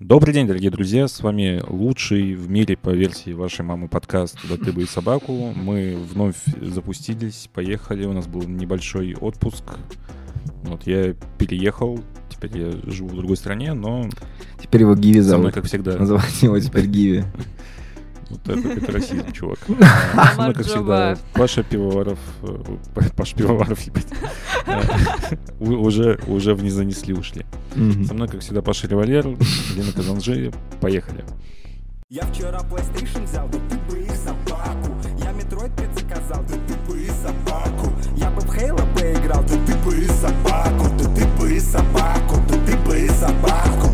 Добрый день, дорогие друзья. С вами лучший в мире по версии вашей мамы подкаст «Да ты бы и собаку». Мы вновь запустились, поехали. У нас был небольшой отпуск. Вот я переехал. Теперь я живу в другой стране, но Теперь его Гиви со мной, зовут. как всегда, Называть его теперь Гиви. Вот это, расизм, чувак. Со мной, как всегда. Паша Пивоваров. э, Паша Пивоваров, Уже, уже в не занесли, ушли. Со мной, как всегда, Паша Револьвер, Лена Казанжи. Поехали. Я вчера PlayStation взял, да ты бы и собаку Я Metroid 5 заказал, да ты бы и собаку Я бы в Halo поиграл, да ты бы и собаку Да ты бы и собаку, да ты бы и собаку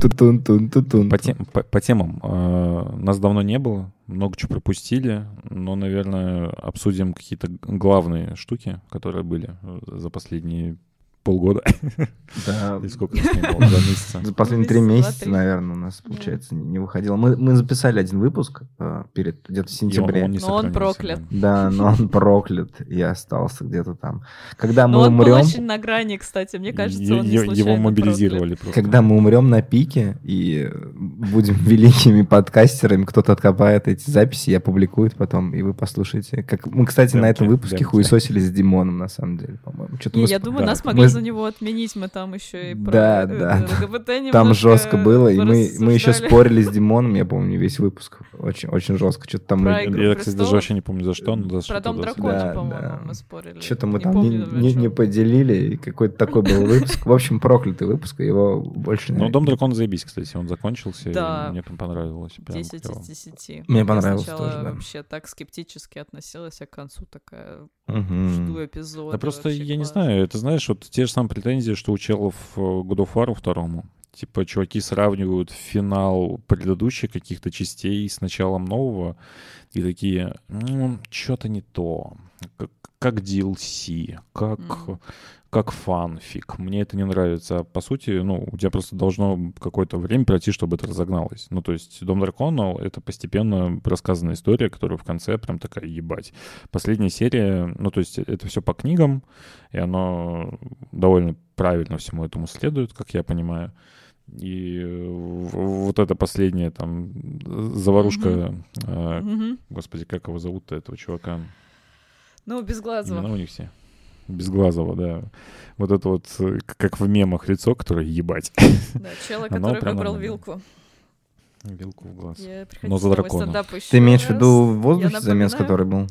Тун-тун-тун-тун-тун. По, тем- по- по темам. э, Нас давно не было, много чего пропустили, но, наверное, обсудим какие-то главные штуки, которые были за последние полгода. Да. Или сколько было? Два месяца. За последние три Месяца наверное, у нас, получается, не выходило. Мы, мы записали один выпуск э, перед где-то в он- сентябре. он Но он проклят. да. Но он проклят и остался где-то там. Когда Но мы он был умрем, очень на грани, кстати. Мне кажется, он не Его мобилизировали просто. когда мы умрем на пике и будем великими подкастерами, кто-то откопает эти записи и опубликует потом, и вы послушаете. Как мы, кстати, на этом выпуске хуесосили с Димоном, на самом деле, по-моему. Что-то Не, мы я думаю, нас могли за него отменить, мы там еще и про Да, э, да. ЛГБТ Там жестко было, и мы, мы еще спорили с Димоном, я помню, весь выпуск. Очень, очень жестко. Что-то там Про мы... Я, кстати, даже вообще не помню, за что, но за Про Дом да. дракона, Да, по-моему, да. мы спорили. Что-то мы Не там помню, не, не- не поделили, и какой-то такой был выпуск. В общем, проклятый выпуск, его больше... Ну, наверное, Дом дракона заебись, кстати, он закончился, Да. и мне там понравилось. прям 10 клёво. из 10. Мне понравилось тоже, да. вообще так скептически относилась, а к концу такая жду эпизода. Да просто я не знаю, это знаешь, вот те же самые претензии, что у челов God of War второму. Типа, чуваки сравнивают финал предыдущих каких-то частей с началом нового, и такие, ну, что-то не то. Как, как DLC, как, Мгм. Как фанфик. Мне это не нравится. По сути, ну, у тебя просто должно какое-то время пройти, чтобы это разогналось. Ну, то есть Дом Дракона — это постепенно рассказанная история, которая в конце прям такая, ебать. Последняя серия, ну, то есть это все по книгам, и оно довольно правильно всему этому следует, как я понимаю. И вот эта последняя там заварушка, э, Мгм. господи, как его зовут-то, этого чувака? Ну, без глаза. Имена у них все. Безглазого, да. Вот это вот, э, как в мемах лицо, которое ебать. Да, чела, который выбрал вилку. Вилку в глаз. Я Но за дракона. Ты имеешь в виду в Я воздухе замес, который был?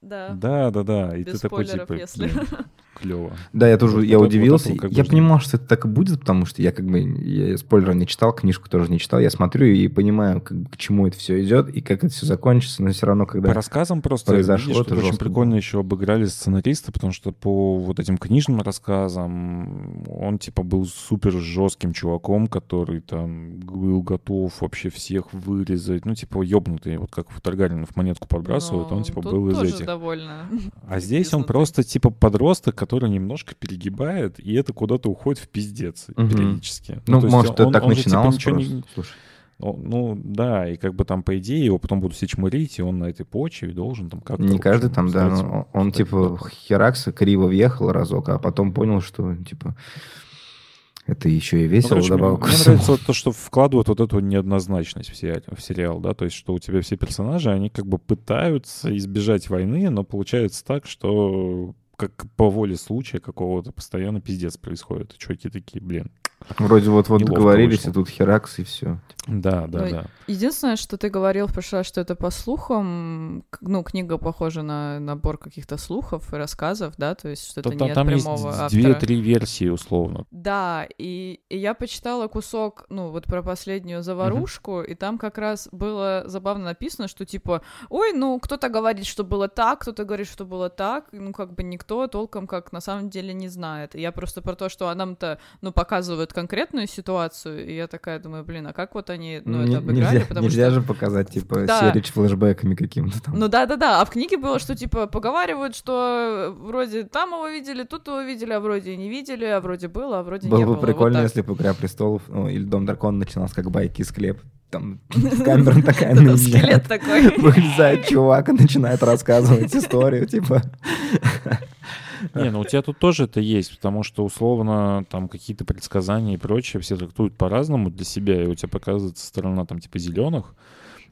Да. Да, да, да. И Без ты такой, типа, если. клево. Да, я тоже, Вот я удивился. я понимал, что это так и будет, потому что я как бы я спойлеров не читал, книжку тоже не читал. Я смотрю и понимаю, к чему это все идет и как это все закончится, но все равно, когда... По рассказам просто произошло, видишь, это очень жестко прикольно еще обыграли сценариста, потому что по вот этим книжным рассказам он типа был супер жестким чуваком, который там был готов вообще всех вырезать, ну типа ёбнутый, вот как в Таргаринов монетку подбрасывают, он Ну, типа был из этих. Довольно. А здесь он просто типа подросток, который немножко перегибает, и это куда-то уходит в пиздец Мгм. периодически. Ну, то есть может, это он- так он же, типа, начиналось ничего не-. Слушай, ну, ну, да, и как бы там, по идее, его потом будут все чмырить, и он на этой почве должен там как-то... не каждый там, да, он стать типа херакса криво въехал разок, а потом понял, что типа это еще и Ну, весело короче, мне, добавок. мне нравится вот то, что вкладывают вот эту неоднозначность в сериал, в сериал, да, то есть, что у тебя все персонажи, они как бы пытаются избежать войны, но получается так, что как по воле случая какого-то постоянно пиздец происходит. Чуваки такие, блин. Вроде вот-вот договорились, вышло. и тут херакс, и все. Да, да, Ой, да. Единственное, что ты говорил в прошлый раз, что это по слухам, ну, книга похожа на набор каких-то слухов и рассказов, да, то есть что это Там, от есть прямого автора. две-три версии, условно. Да, и, и я почитала кусок, ну, вот про последнюю заварушку, и там как раз было забавно написано, что типа, ой, ну, кто-то говорит, что было так, кто-то говорит, что было так, ну, как бы никто толком как на самом деле не знает. И я просто про то, что а нам-то, ну, показывают конкретную ситуацию, и я такая думаю, блин, а как вот они, ну, это обыграли, нельзя потому нельзя что... же показать, типа, Да. серию с флешбэками каким-то там. Ну да, да, да. А в книге было, что типа поговаривают, что вроде там его видели, тут его видели, а вроде не видели, а вроде было, а вроде Было не бы было. Вот прикольно, так. если бы «Игра престолов» ну, или «Дом дракона» начиналась как байки из склеп. Там камера такая на скелет такой. Вылезает чувак и начинает рассказывать историю, типа... Не, ну у тебя тут тоже это есть, потому что условно там какие-то предсказания и прочее все трактуют по-разному для себя, и у тебя показывается сторона там типа зеленых,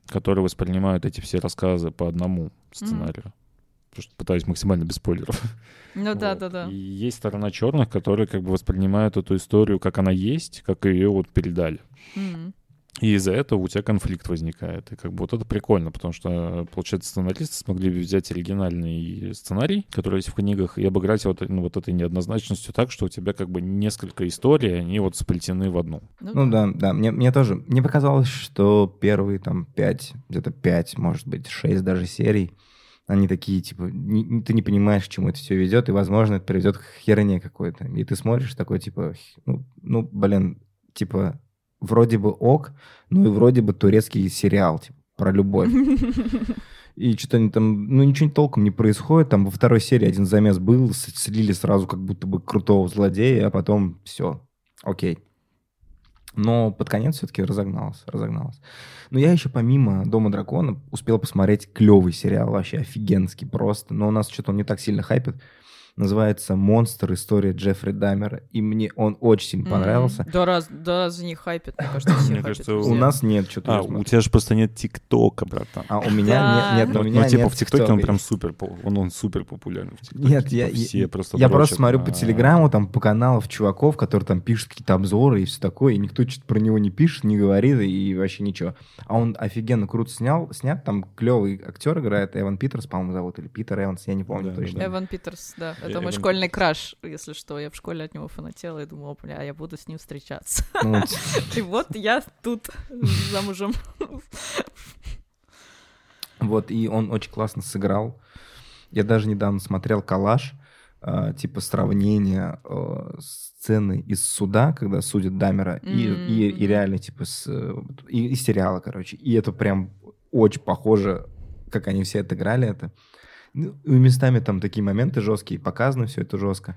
которые воспринимают эти все рассказы по одному сценарию. Потому что пытаюсь максимально без спойлеров. Ну да, Вот. да, да. И есть сторона черных, которые как бы воспринимают эту историю, как она есть, как ее вот передали. И из-за этого у тебя конфликт возникает. И как бы вот это прикольно, потому что, получается, сценаристы смогли взять оригинальный сценарий, который есть в книгах, и обыграть вот, ну, вот этой неоднозначностью так, что у тебя как бы несколько историй, они вот сплетены в одну. Ну да, да, мне, мне тоже, мне показалось, что первые там пять, где-то пять, может быть, шесть даже серий, они такие, типа, не- ты не понимаешь, к чему это все ведет, и, возможно, это приведет к херне какой-то. И ты смотришь такой, типа, ну, ну, блин, типа, вроде бы ок, ну и вроде бы турецкий сериал, типа, про любовь. И что-то они там, ну, ничего толком не происходит. Там во второй серии один замес был, слили сразу как будто бы крутого злодея, а потом все, окей. Но под конец все-таки разогналось, разогналось. Но я еще помимо «Дома дракона» успел посмотреть клевый сериал, вообще офигенский просто. Но у нас что-то он не так сильно хайпит. Называется «Монстр. История Джеффри Даммера». И мне он очень сильно понравился. М. Да раз, да раз не хайпит, мне кажется, все Мне хайпят кажется. У нас нет что-то. А, у тебя же просто нет ТикТока, братан. А у меня Да. нет, нет, Ну, у ну, меня типа нет в ТикТоке он прям супер, он, он супер популярный в ТикТоке. Нет, Типа я, все я, просто я просто смотрю по Телеграму, там по каналов чуваков, которые там пишут какие-то обзоры и все такое, и никто что-то про него не пишет, не говорит и вообще ничего. А он офигенно круто снял, снят, там клевый актер играет, Эван Питерс, по-моему, зовут, или Питер Эванс, я не помню Да, точно. Эван Питерс, да. Это мой школьный краш, если что. Я в школе от него фанатела и думала, бля, я буду с ним встречаться. И вот я тут замужем. Вот, и он очень классно сыграл. Я даже недавно смотрел коллаж, э, типа сравнение э, сцены из суда, когда судят Дамера, и, и, реально, типа, с, э, и сериала, короче. И это прям очень похоже, как они все отыграли это. Ну, местами там такие моменты жесткие, показано все это жестко.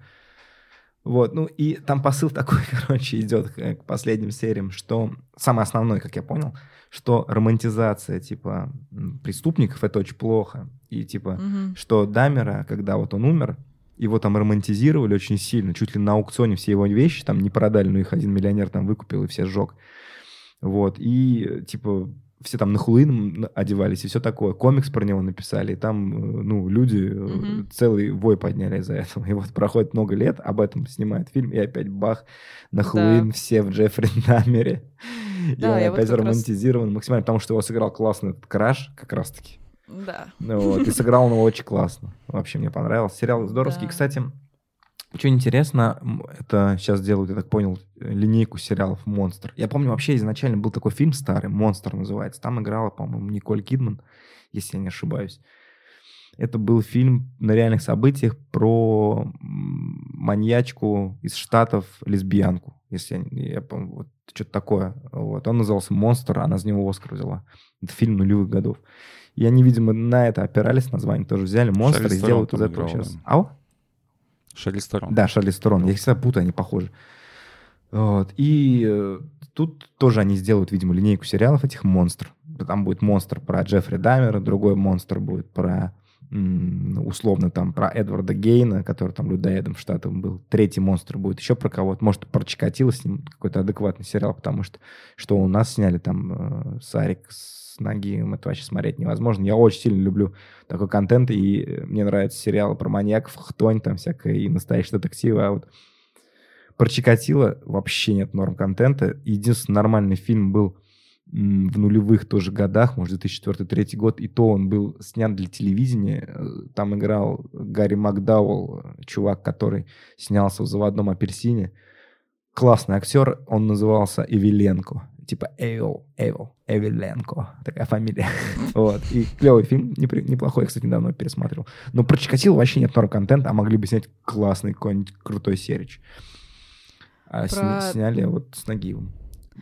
Вот, ну и там посыл такой, короче, идет к, последним сериям, что самое основное, как я понял, что романтизация, типа, преступников — это очень плохо. И, типа, Мгм. что Дамера, когда вот он умер, его там романтизировали очень сильно. Чуть ли на аукционе все его вещи там не продали, но их один миллионер там выкупил и все сжег. Вот. И, типа, все там на Хэллоуин одевались и все такое. Комикс про него написали, и там, э, ну, люди Мгм. целый вой подняли из-за этого. И вот проходит много лет, об этом снимает фильм, и опять бах, на Да. Хэллоуин все в Джеффри Дамере. И Да, он я вот опять как раз- романтизирован максимально, потому что его сыграл классно этот краш, как раз-таки. Да. Ну Вот, и сыграл он его очень классно. Вообще мне понравился. Сериал здоровский. Да. Кстати, что интересно, это сейчас делают, я так понял, линейку сериалов «Монстр». Я помню, вообще изначально был такой фильм старый, «Монстр» называется. Там играла, по-моему, Николь Кидман, если я не ошибаюсь. Это был фильм на реальных событиях про маньячку из Штатов, лесбиянку, если я, я помню, вот что-то такое. Вот. Он назывался «Монстр», она за него «Оскар» взяла. Это фильм нулевых годов. И они, видимо, на это опирались, название тоже взяли. «Монстр» и сделают из этого сейчас. Ау? Шарли Сторон. Да, Шарли Сторон. Я их всегда путаю, они похожи. Вот. И э, тут тоже они сделают, видимо, линейку сериалов этих «Монстр». Там будет «Монстр» про Джеффри Даммера, другой «Монстр» будет про условно там про Эдварда Гейна, который там людоедом в Штатах был. Третий монстр будет еще про кого-то. Может, про Чикатило с ним какой-то адекватный сериал, потому что что у нас сняли там э, Сарик с Нагиевым, это вообще смотреть невозможно. Я очень сильно люблю такой контент, и э, мне нравятся сериалы про маньяков, хтонь там всякое, и настоящие детективы. А вот про Чикатило вообще нет норм контента. Единственный нормальный фильм был в нулевых тоже годах, может, 2004-2003 год, и то он был снят для телевидения. Э, Там играл Гарри Макдауэлл, э, чувак, который снялся в «Заводном апельсине». Классный актер, он назывался Эвиленко. Типа Эвил, Эвил, Эвиленко. Такая фамилия. Вот. И клевый фильм, неплохой, я, кстати, недавно пересматривал. Но про Чикатило вообще нет норм контента, а могли бы снять классный какой-нибудь крутой серич. А Про- сняли вот с Нагиевым.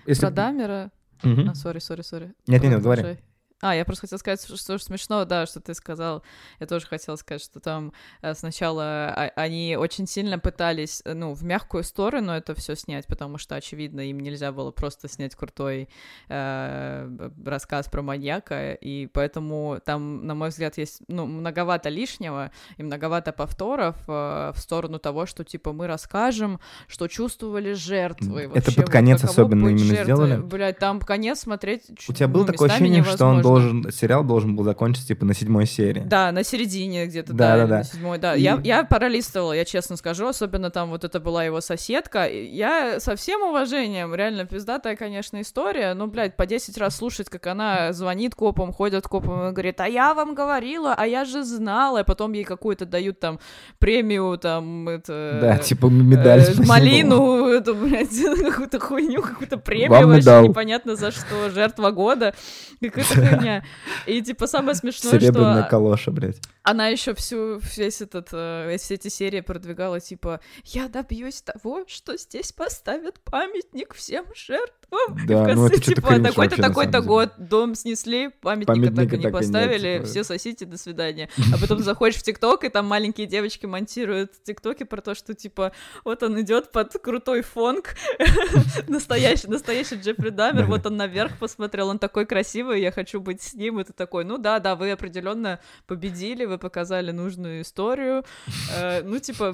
Если Про Дамера. А, сори, сори, сори. Нет, нет, говори. А, я просто хотела сказать, что, что смешно, да, что ты сказал. Я тоже хотела сказать, что там э, сначала а, они очень сильно пытались, э, ну, в мягкую сторону это все снять, потому что, очевидно, им нельзя было просто снять крутой э, рассказ про маньяка, и поэтому там, на мой взгляд, есть, ну, многовато лишнего и многовато повторов э, в сторону того, что, типа, мы расскажем, что чувствовали жертвы. Это вообще, под вот конец каково особенно именно жертвой. сделали. Блядь, там конец смотреть У тебя было ну, такое ощущение, что он невозможно. Должен, сериал должен был закончиться типа на седьмой серии. Да, на середине где-то, Да, да, да, на седьмой, да. И- Я, я пролистывала, я честно скажу, особенно там вот это была его соседка. Я со всем уважением, реально пиздатая, конечно, история, но, блядь, по 10 раз слушать, как она звонит копам, ходит копам и говорит, а я вам говорила, а я же знала, и потом ей какую-то дают там премию, там, это... Да, типа медаль. э, малину, эту, блядь, какую-то хуйню, какую-то премию Вам вообще медал. непонятно за что, жертва года, какая-то хуйня. И типа самое смешное, Серебряная что калоша, блядь. Она еще всю весь этот э, все эти серии продвигала типа я добьюсь того, что здесь поставят памятник всем жертвам. И в Да, конце, ну это типа такой-то такой-то год дом снесли, памятника, Памятника так и не так и нет, поставили, типа. все сосите, до свидания. А потом заходишь в ТикТок и там маленькие девочки монтируют ТикТоки про то, что типа вот он идет под крутой фонг, настоящий настоящий Джеффри Дамер, вот он наверх посмотрел, он такой красивый, я хочу быть с ним, и ты такой, ну да, да, вы определенно победили, вы показали нужную историю, Э, ну типа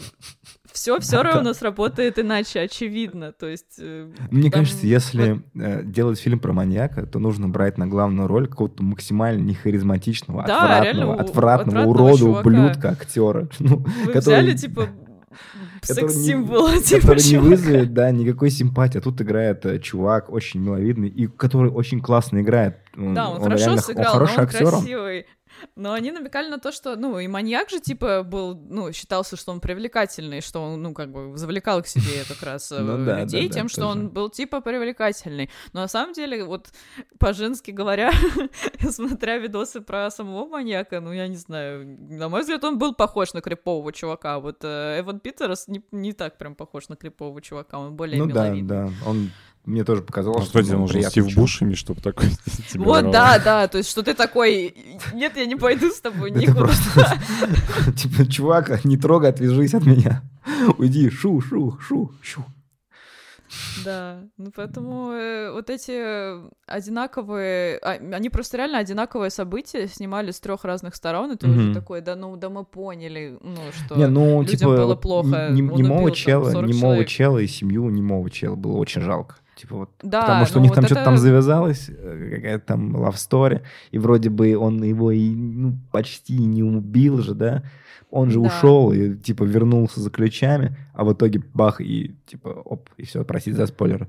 все все равно сработает иначе, очевидно, то есть э, Мне Там кажется, если э, делать фильм про маньяка, то нужно брать на главную роль какого-то максимально нехаризматичного, Да, отвратного, реально, у- отвратного, отвратного урода, чувака. ублюдка, актера. Ну, вы который- взяли типа который не- секс-символа, типа который не чувака. вызовет, да, никакой симпатии. А тут играет э, чувак очень миловидный и который очень классно играет. Да, он, хорошо реально- сыграл, он хороший но он актер. он. красивый. Но они намекали на то, что, ну, и маньяк же, типа, был, ну, считался, что он привлекательный, что он, ну, как бы, завлекал к себе как раз э, Ну да, людей тем, что он был, типа, привлекательный. Но на самом деле, вот, по-женски говоря, смотря видосы про самого маньяка, ну, я не знаю, на мой взгляд, он был похож на крипового чувака. Вот э, Эван Питерс не, так прям похож на крипового чувака, он более Ну да, миловидный. да. Он мне тоже показалось, Ну, Кстати, он нужен Стив. Бушеми, чтобы такой Вот, да, да, то есть, что ты такой, нет, я не пойду с тобой никуда. типа, чувак, не трогай, отвяжись от меня. Уйди, шу, шу, шу, шу. Да, ну поэтому э, вот эти одинаковые, а, они просто реально одинаковые события снимали с трех разных сторон, и ты уже такой, да ну, да мы поняли, ну что... Не, ну, людям типа, было плохо, не- он немого убил чела, 40 немого человек. чела и семью немого чела было очень жалко. Типа вот, Да, потому что у ну них вот там что-то там это- завязалось, э, какая-то там love story, и вроде бы он его и ну, почти не убил же, да? Он же Да. ушел и типа вернулся за ключами, а в итоге бах и типа оп, и все, простите за спойлеры.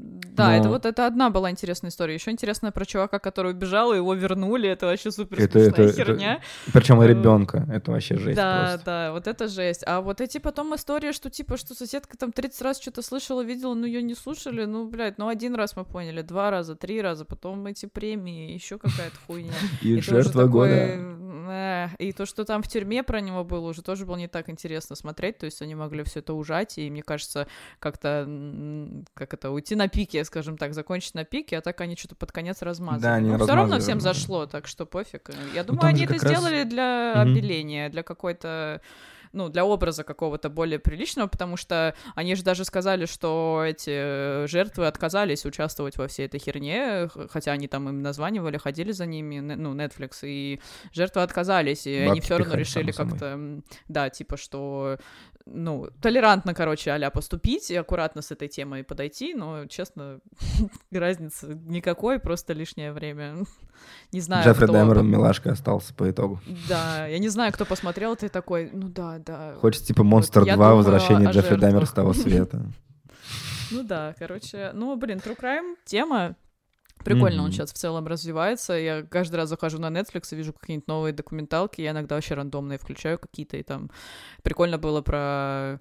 Да, Но- это вот это одна была интересная история. Еще интересная про чувака, который убежал, и его вернули. Это вообще супер Это- это- это херня. Причем Э, ребенка, это вообще жесть Да, просто. да, вот это жесть. А вот эти потом истории, что типа, что соседка там 30 раз что-то слышала, видела, но ее не слушали, ну, блядь, ну один раз мы поняли, два раза, три раза, потом эти премии, еще какая-то хуйня. И, жертва года. «Эх». И то, что там в тюрьме про него было, уже тоже было не так интересно смотреть, то есть они могли все это ужать, и мне кажется, как-то, как это, уйти на пике, скажем так, закончить на пике, а так они что-то под конец размазали. Да, они все равно всем зашло, так что пофиг. Я Ну, думаю, они это раз- сделали для обеления, для какой-то ну, для образа какого-то более приличного, потому что они же даже сказали, что эти жертвы отказались участвовать во всей этой херне, хотя они там им названивали, ходили за ними, ну, Netflix, и жертвы отказались, и они Бабки все равно решили как-то, да, типа, что, ну, толерантно, короче, а поступить и аккуратно с этой темой подойти, но, честно, разницы никакой, просто лишнее время. Не знаю, Джеффри кто... Дэмерон милашка остался по итогу. Да, я не знаю, кто посмотрел, ты такой, ну да, да. Хочется типа Монстр я 2, думаю возвращение Джеффри Дэмера с того света. Ну да, короче, ну, блин, True Crime тема. Прикольно он Мгм. сейчас в целом развивается. Я каждый раз захожу на Netflix и вижу какие-нибудь новые документалки. Я иногда вообще рандомные включаю какие-то, и там прикольно было про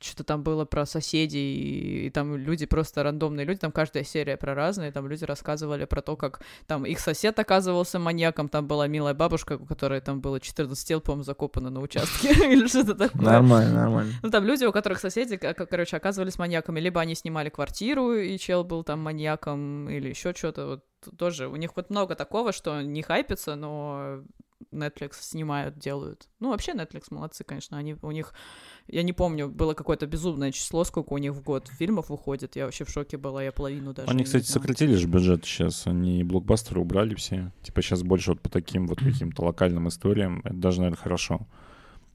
что-то там было про соседей, и, и там люди просто рандомные люди, там каждая серия про разные, там люди рассказывали про то, как там их сосед оказывался маньяком, там была милая бабушка, у которой там было 14 тел, по-моему, закопано на участке, или что-то такое. Нормально, нормально. Ну, там люди, у которых соседи, короче, оказывались маньяками, либо они снимали квартиру, и чел был там маньяком, или еще что-то, вот тоже. У них вот много такого, что не хайпится, но Netflix снимают, делают. Ну, вообще Netflix молодцы, конечно, они, у них, я не помню, было какое-то безумное число, сколько у них в год фильмов выходит, я вообще в шоке была, я половину даже Они, не кстати, знала. сократили же бюджет сейчас. Они блокбастеры убрали все. Типа сейчас больше вот по таким вот каким-то локальным историям. Это даже, наверное, хорошо.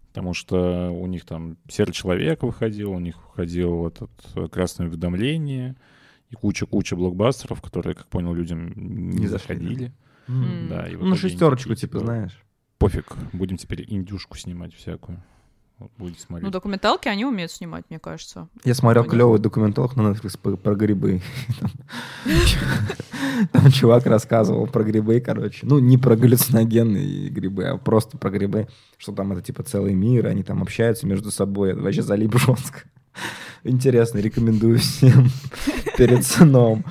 Потому что у них там «Серый человек» выходил, у них выходил этот э, «Красное уведомление» и куча-куча блокбастеров, которые, как понял, людям не, Не да. заходили. Да, и Ну, шестерочку, типа, знаешь. Пофиг, будем теперь индюшку снимать всякую. Вот будете смотреть. Ну, документалки они умеют снимать, мне кажется. Я смотрел клевый документалку на Netflix про грибы. Там- Там чувак рассказывал про грибы, короче. Ну, не про галлюциногенные грибы, а просто про грибы. Что там это типа целый мир, они там общаются между собой. Это вообще залип жестко. Интересно, рекомендую всем перед сном.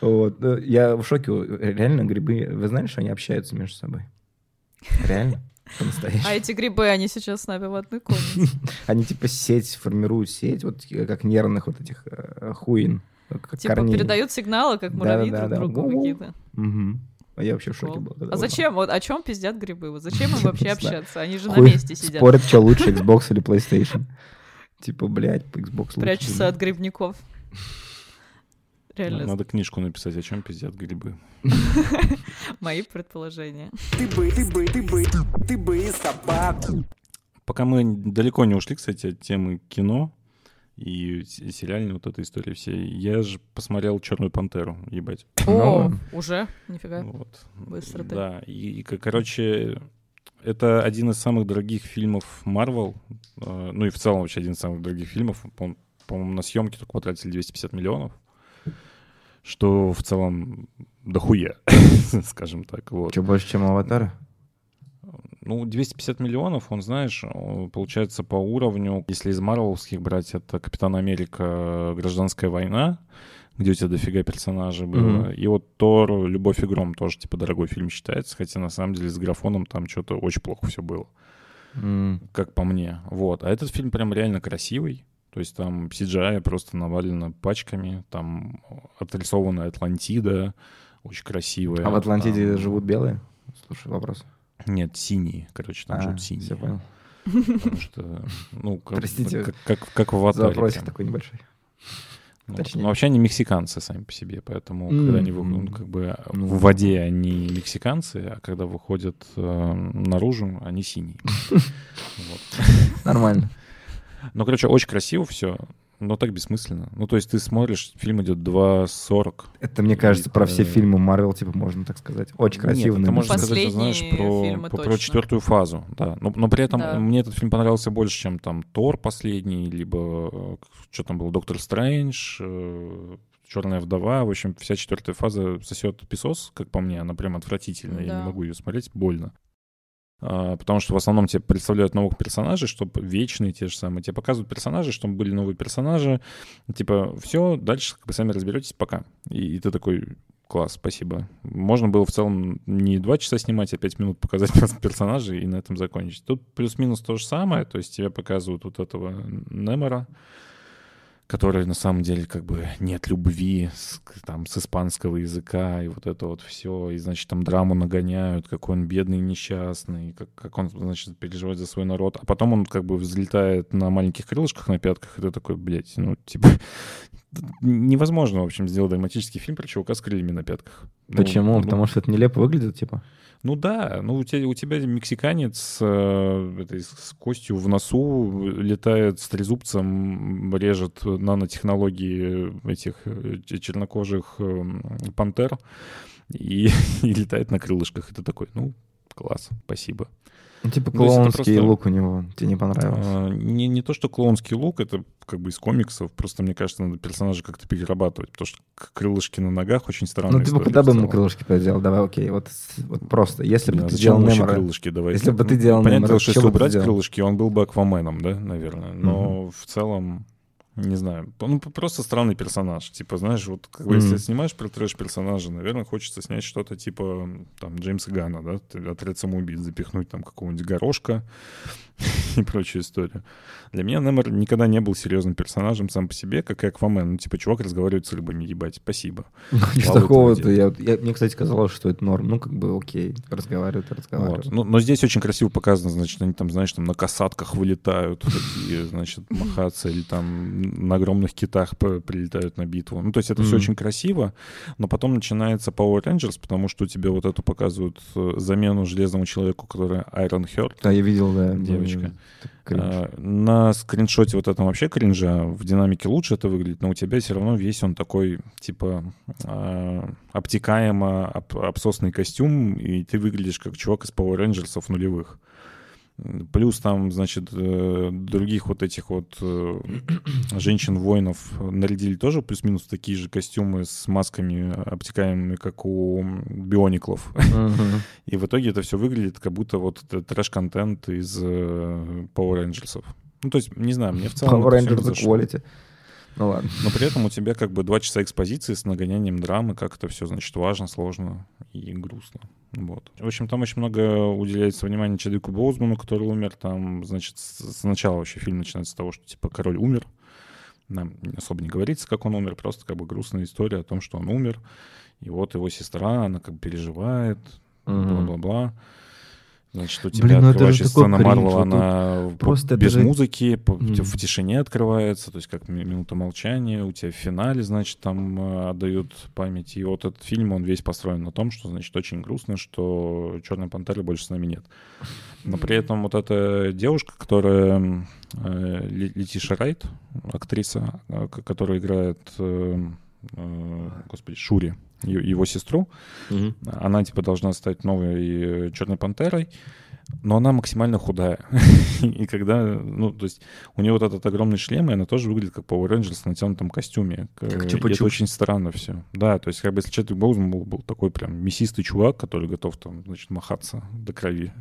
Вот. Э, Я в шоке. Реально грибы... Вы знали, что они общаются между собой? Реально? А эти грибы, они сейчас с нами в одной комнате. Они типа сеть формируют сеть, вот э, как нервных вот этих э, хуин. э, Типа передают сигналы, как муравьи друг другу какие-то. А я вообще в шоке был. А зачем? Вот о чем пиздят грибы? Вот зачем им вообще общаться? Они же на месте сидят. Спорят, что лучше, Xbox или PlayStation. Типа, блядь, Xbox лучше. Прячутся от грибников. Реально, Надо книжку написать, о чем пиздят грибы. мои предположения. Ты бы, ты бы, ты бы, ты бы и собаку. Пока мы далеко не ушли, кстати, от темы кино и сериальной вот этой истории всей, я же посмотрел «Черную пантеру», ебать. О, Ну. уже? Нифига. Вот. Быстро ты. Да, и, короче, это один из самых дорогих фильмов Marvel, э, ну и в целом вообще один из самых дорогих фильмов. По- По-моему, на съемки только потратили 250 миллионов, что в целом дохуя, скажем так. Вот. Что, больше, чем Аватара? Ну, 250 миллионов, он, знаешь, получается по уровню, если из марвеловских брать, это Капитан Америка, Гражданская война, где у тебя дофига персонажей было. Мгм. И вот Тор, Любовь и Гром тоже, типа, дорогой фильм считается, хотя на самом деле с графоном там что-то очень плохо все было, М. как по мне. Вот. А этот фильм прям реально красивый. То есть там CGI просто навалено пачками, там отрисованная Атлантида, очень красивая. А в Атлантиде Там- живут белые? Слушай, вопрос. Нет, синие, короче, там А, живут синие. всё понял. Потому что, ну, как, Простите как, как, как в Аватаре. вопросик прям. такой небольшой. Вот. точнее. Но вообще они мексиканцы сами по себе, поэтому М, когда они ну, как бы Ну. в воде они мексиканцы, а когда выходят э, наружу, они синие. Нормально. Ну, короче, очень красиво все, но так бессмысленно. Ну, то есть ты смотришь, фильм идет 2.40. Это, мне кажется, про все э, фильмы Марвел, типа, можно так сказать. Очень красиво. Нет, это но можно сказать, знаешь, про, про точно. четвертую фазу, да. Но, но при этом Да. мне этот фильм понравился больше, чем там Тор последний, либо что там было, Доктор Стрэндж, Черная вдова. В общем, вся четвертая фаза сосет песос, как по мне, она прям отвратительная. Я Да. не могу ее смотреть, больно. А, потому что в основном тебе представляют новых персонажей, чтобы вечные те же самые. Тебе показывают персонажи, чтобы были новые персонажи. Типа, все, дальше как бы сами разберетесь, пока. И, и ты такой, класс, спасибо. Можно было в целом не два часа снимать, а пять минут показать персонажей и на этом закончить. Тут плюс-минус то же самое, то есть тебе показывают вот этого Немора, который на самом деле как бы нет любви с, там, с испанского языка и вот это вот все, и, значит, там драму нагоняют, какой он бедный и несчастный, как, как он, значит, переживает за свой народ, а потом он как бы взлетает на маленьких крылышках на пятках, и ты такой, блядь, ну, типа, невозможно, в общем, сделать драматический фильм про чувака с крыльями на пятках. Ну, Почему? ну, Потому что это нелепо выглядит, типа. Ну да, ну у тебя, у тебя мексиканец э, этой, с костью в носу летает с трезубцем, режет нанотехнологии этих э, чернокожих э, пантер и, и летает на крылышках. Ты такой, ну, класс, спасибо. Ну, типа Ну, клоунский просто- лук у него. Тебе не понравился? А, Не, не то, что клоунский лук, это как бы из комиксов, просто мне кажется, надо персонажа как-то перерабатывать, потому что крылышки на ногах очень странная Ну, типа, куда бы ему целом. крылышки поделал? Давай, окей, вот, вот просто. Если бы Да, ты зачем делал вообще Немора... крылышки давай? Если бы ты делал Немора, дело, что если бы ты убрать сделал? крылышки, он был бы Акваменом, да, наверное. Но в целом, не знаю, ну, просто странный персонаж. Типа, знаешь, вот как бы, если Мгм. снимаешь про трэш-персонажа, наверное, хочется снять что-то типа там Джеймса Гана, да, отряд самоубийц, запихнуть там какого-нибудь горошка и прочую историю. Для меня Немор никогда не был серьезным персонажем сам по себе, как и Аквамен. Ну, типа, чувак разговаривает с рыбами, ебать, спасибо. Из Мало такого-то я, я- Мне, кстати, казалось, что это норм. Ну, как бы, окей, разговаривают, разговаривают. Вот. Ну, но здесь очень красиво показано, значит, они там, знаешь, там на касатках вылетают такие, значит, махаться, или там на огромных китах прилетают на битву. Ну, то есть это все Мгм. очень красиво, но потом начинается Power Rangers, потому что тебе вот эту показывают э, замену Железному Человеку, который Iron Heart. Да, я видел, да. Девочка. А, На скриншоте вот этом вообще кринжа, в динамике лучше это выглядит, но у тебя все равно весь он такой, типа, а, обтекаемо об- обсосный костюм, и ты выглядишь как чувак из Power Rangers нулевых. Плюс там, значит, э, других вот этих вот э, женщин-воинов нарядили тоже плюс-минус такие же костюмы с масками обтекаемыми, как у биониклов. И в итоге это все выглядит, как будто вот трэш-контент из э, Power Rangers. Ну, то есть, не знаю, мне в целом... Power Rangers. Quality. Ну ладно. Но при этом у тебя как бы два часа экспозиции с нагонянием драмы, как это все, значит, важно, сложно и грустно. Вот. В общем, там очень много уделяется внимания Чадвику Боузману, который умер. Там, значит, сначала вообще фильм начинается с того, что, типа, король умер. Нам особо не говорится, как он умер, просто как бы грустная история о том, что он умер. И вот его сестра, она как бы переживает, бла-бла-бла. Значит, у тебя Блин, ну открывающая сцена Марвел, она просто без же- музыки, Мгм. в тишине открывается, то есть как ми- минута молчания, у тебя в финале, значит, там э, отдают память. И вот этот фильм, он весь построен на том, что, значит, очень грустно, что Черной Пантеры больше с нами нет. Но при этом вот эта девушка, которая э, Летиша Райт, актриса, э, которая играет, э, э, господи, Шури, его сестру, Мгм. она типа должна стать новой Черной Пантерой, но она максимально худая. И когда, ну, то есть у нее вот этот огромный шлем, и она тоже выглядит как Power Rangers в натянутом костюме. Как и это очень странно все. Да, то есть как бы если Чедвик Боузман был, был такой прям мясистый чувак, который готов там, значит, махаться до крови,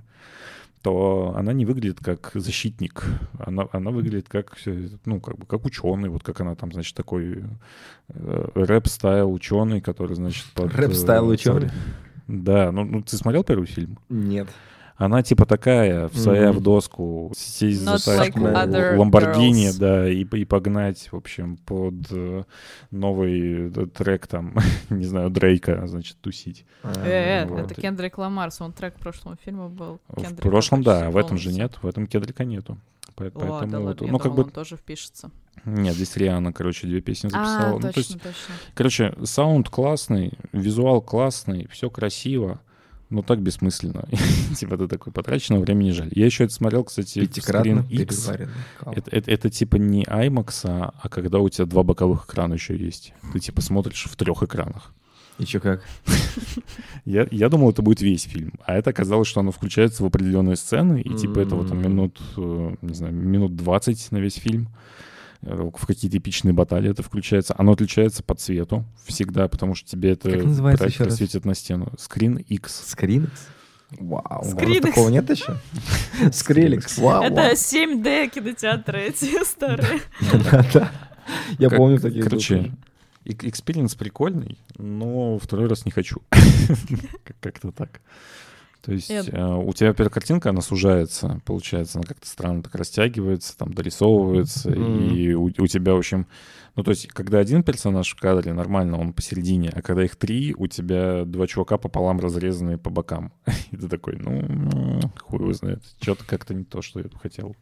то она не выглядит как защитник. Она, она выглядит как, э, ну, как бы, как ученый, вот как она там, значит, такой э, rap-style ученый, который, значит, под... Rap-style э, ученый? Да, ну, ну ты смотрел первый фильм? Нет. Она типа такая, своя Мгм. в доску, сесть за Not like тачку other Ламборгини, girls. да, и, и погнать, в общем, под э, новый э, трек там, не знаю, Дрейка, значит, тусить. Э, вот. это Кендрик Ламар, саундтрек к прошлому фильму был. В Кендрика прошлом, да, в этом же нет, в этом Кедрика нету. По- О, Поэтому, да вот, ладно, я ну, как думала, бы, он тоже впишется. нет, здесь Риана, короче, две песни записала. А, Ну, то точно, есть, точно. короче, саунд классный, визуал классный, все красиво, но так бессмысленно. типа ты такой, потраченного времени жаль. Я еще это смотрел, кстати, Пятикратно X. Это, это- это типа не IMAX, а, а когда у тебя два боковых экрана еще есть. Ты типа смотришь в трех экранах. И чё как? Я, я думал, это будет весь фильм, а это оказалось, что оно включается в определенные сцены, и типа этого там минут, э, не знаю, минут 20 на весь фильм. Э, В какие-то эпичные баталии это включается. Оно отличается по цвету всегда, потому что тебе это Как называется еще раз? светит на стену. Screen X. Скринекс? Вау. у вас Скринекс. Такого нет еще? Скриликс. Вау. Это 7D кинотеатры эти старые. Да-да. Я помню такие. Короче, experience прикольный, но второй раз не хочу. Как- Как-то так. То есть Я- э, у тебя, во-первых, картинка, она сужается, получается, она как-то странно так растягивается, там дорисовывается, Мгм. и у, у тебя, в общем... Ну, то есть, когда один персонаж в кадре, нормально, он посередине, а когда их три, у тебя два чувака пополам разрезанные по бокам. И ты такой, ну, хуй его знает. Что-то как-то не то, что я бы хотел.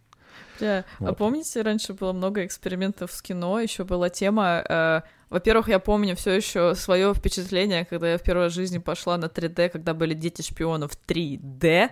Бля, А Вот. помните, раньше было много экспериментов с кино, еще была тема э, Во-первых, я помню все еще свое впечатление, когда я в первой жизни пошла на 3D, когда были дети шпионов 3D,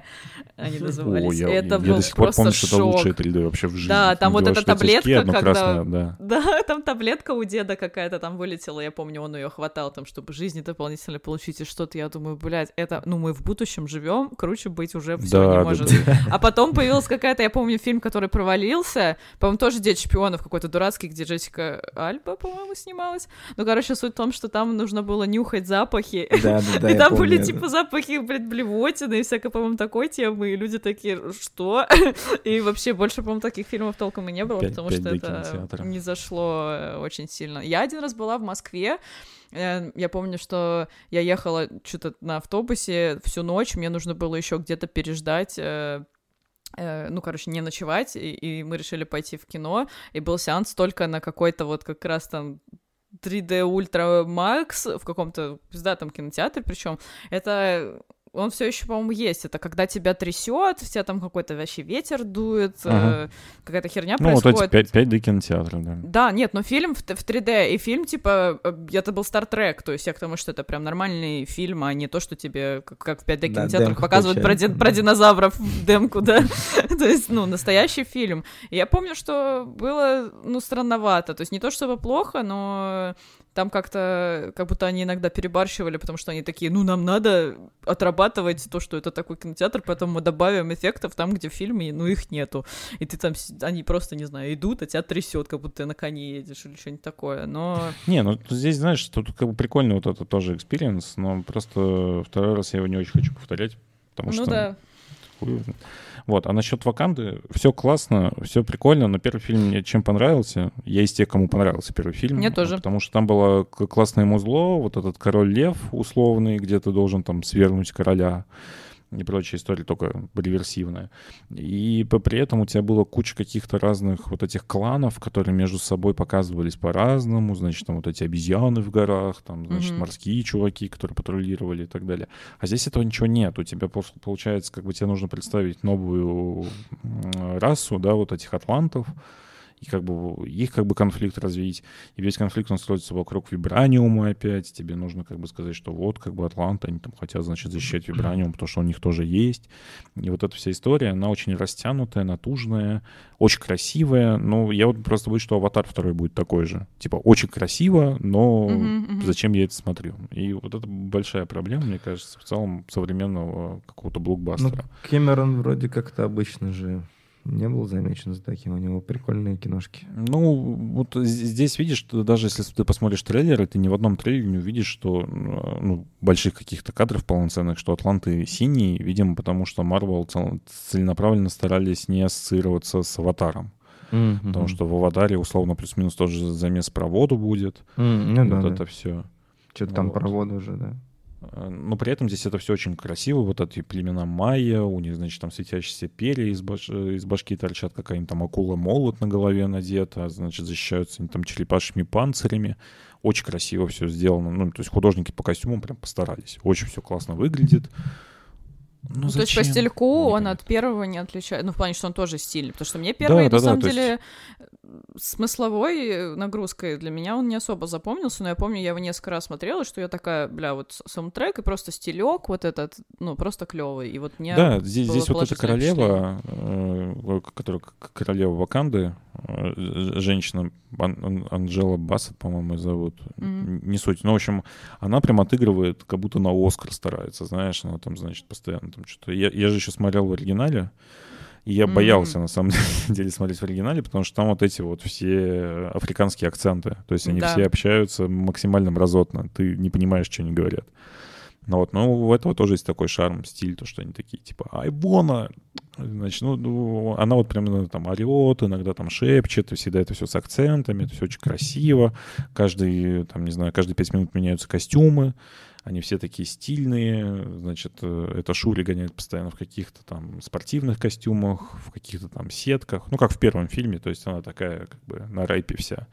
они назывались. О, я, это я был до сих пор помню, что это шок. лучшее 3D вообще в жизни. Да, там вот эта таблетка, одно когда- красное, да. Да, там таблетка у деда какая-то там вылетела, я помню, он ее хватал там, чтобы жизни дополнительно получить и что-то. Я думаю, блядь, это, ну мы в будущем живем, круче быть уже все Да, не да, может. да. А потом появилась какая-то, я помню, фильм, который провалился, по-моему, тоже «Дети шпионов» какой-то дурацкий, где Джессика Альба, по-моему, снималась. Ну, короче, суть в том, что там нужно было нюхать запахи. Да, да, да. И там были, типа, запахи, блядь, блевотины и всякой, по-моему, такой темы, и люди такие, что? И вообще больше, по-моему, таких фильмов толком и не было, потому что это не зашло э, очень сильно. Я один раз была в Москве, э, я помню, что я ехала что-то на автобусе всю ночь, мне нужно было еще где-то переждать э, ну, короче, не ночевать, и, и мы решили пойти в кино, и был сеанс только на какой-то вот как раз там 3D Ultra Max в каком-то пиздатом кинотеатре, причем это он все еще, по-моему, есть. Это когда тебя трясет, у тебя там какой-то вообще ветер дует, Ага. э, какая-то херня Ну, вот происходит. эти 5, 5D кинотеатров, да. Да, нет, но фильм в, т- в 3D, и фильм, типа, э, это был Star Trek, то есть я к тому, что это прям нормальный фильм, а не то, что тебе, как, как в 5D Да, кинотеатрах, демку показывают про, дин- про динозавров в демку, да, то есть, ну, настоящий фильм. И я помню, что было, ну, странновато, то есть не то, чтобы плохо, но там как-то, как будто они иногда перебарщивали, потому что они такие, ну, нам надо отрабатывать то, что это такой кинотеатр, поэтому мы добавим эффектов там, где в фильме, ну, их нету. И ты там, они просто, не знаю, идут, а тебя трясет, как будто ты на коне едешь или что-нибудь такое. Но Не, ну здесь, знаешь, тут как бы прикольный вот это тоже experience, но просто второй раз я его не очень хочу повторять, потому ну что... да. хуй его знает. Вот, а насчет Ваканды, все классно, все прикольно, но первый фильм мне чем понравился, я из тех, кому понравился первый фильм. Мне тоже. Потому что там было классное музло, вот этот король лев условный, где ты должен там свергнуть короля и прочая история, только реверсивная. И при этом у тебя было куча каких-то разных вот этих кланов, которые между собой показывались по-разному. Значит, там вот эти обезьяны в горах, там, значит, Мгм. морские чуваки, которые патрулировали и так далее. А здесь этого ничего нет. У тебя пос- получается, как бы тебе нужно представить новую расу, да, вот этих атлантов, и как бы их как бы конфликт развить. И весь конфликт, он строится вокруг вибраниума опять. Тебе нужно как бы сказать, что вот как бы атланты, они там хотят, значит, защищать вибраниум, потому что у них тоже есть. И вот эта вся история, она очень растянутая, натужная, очень красивая. Ну, я вот просто боюсь, что «Аватар» второй будет такой же. Типа, очень красиво, но Мгм, мгм. зачем я это смотрю? И вот это большая проблема, мне кажется, в целом современного какого-то Ну, блокбастера. Кэмерон вроде как-то обычно же не был замечен за таким. У него прикольные киношки. Ну, вот здесь видишь, что даже если ты посмотришь трейлеры, ты ни в одном трейлере не увидишь, что э, ну, больших каких-то кадров полноценных, что Атланты синие, видимо, потому что Марвел цел- целенаправленно старались не ассоциироваться с Аватаром. Потому что в Аватаре условно плюс-минус тоже замес про воду будет. М, Ну вот да. это все. Что-то там вот. про воду уже, да. Э, Но при этом здесь это все очень красиво. Вот эти племена майя, у них, значит, там светящиеся перья из, баш- из башки торчат, какая-нибудь там акула-молот на голове надета, значит, защищаются они там черепашьими панцирями. Очень красиво все сделано. Ну, то есть художники по костюмам прям постарались. Очень все классно выглядит. Ну, Ну, то есть по стильку он Непонятно. от первого не отличается. Ну, в плане, что он тоже стильный. Потому что мне первый, да, на да, самом то есть- деле, смысловой э, нагрузкой для меня он не особо запомнился, но я помню, я его несколько раз смотрела, что я такая, бля, вот саундтрек и просто стилек вот этот, ну, просто клевый. И вот мне Да, здесь, здесь вот эта королева, э, которая королева Ваканды, э, женщина Ан- Ан- Анджела Бассет, по-моему, зовут. Н- не суть. Ну, в общем, она прям отыгрывает, как будто на Оскар старается, знаешь, она там, значит, постоянно там что-то. Я, я же еще смотрел в оригинале, и я М. боялся, на самом деле, смотреть в оригинале, потому что там вот эти вот все африканские акценты. То есть они Да. все общаются максимально мразотно. Ты не понимаешь, что они говорят. Ну вот, ну у этого тоже есть такой шарм, стиль, то, что они такие, типа, ай, Бона! Значит, ну, ну, она вот прям иногда там орет, иногда там шепчет, и всегда это все с акцентами, это все очень красиво. Каждый, там, не знаю, каждые пять минут меняются костюмы, они все такие стильные, значит, э, это Шури гоняет постоянно в каких-то там спортивных костюмах, в каких-то там сетках, ну, как в первом фильме, то есть она такая, как бы, на рэпе вся.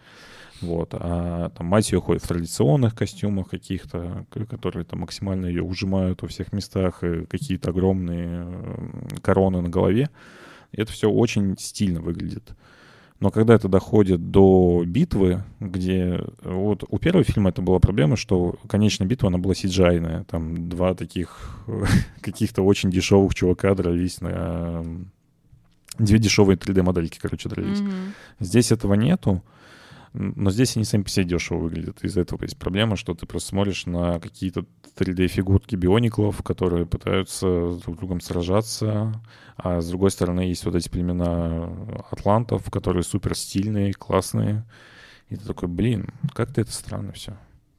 Вот, а там мать ее ходит в традиционных костюмах каких-то, которые там максимально ее ужимают во всех местах, и какие-то огромные м, короны на голове. Это все очень стильно выглядит. Но когда это доходит до битвы, где... Вот у первого фильма это была проблема, что конечная битва, она была cgi Там два таких каких-то очень дешевых чувака дрались на... Две дешевые 3D-модельки, короче, дрались. Мгм. Здесь этого нету, но здесь они сами по себе дешево выглядят. Из-за этого есть проблема, что ты просто смотришь на какие-то 3D-фигурки биониклов, которые пытаются друг с другом сражаться, а с другой стороны есть вот эти племена атлантов, которые супер стильные, классные. И ты такой, блин, как-то это странно все.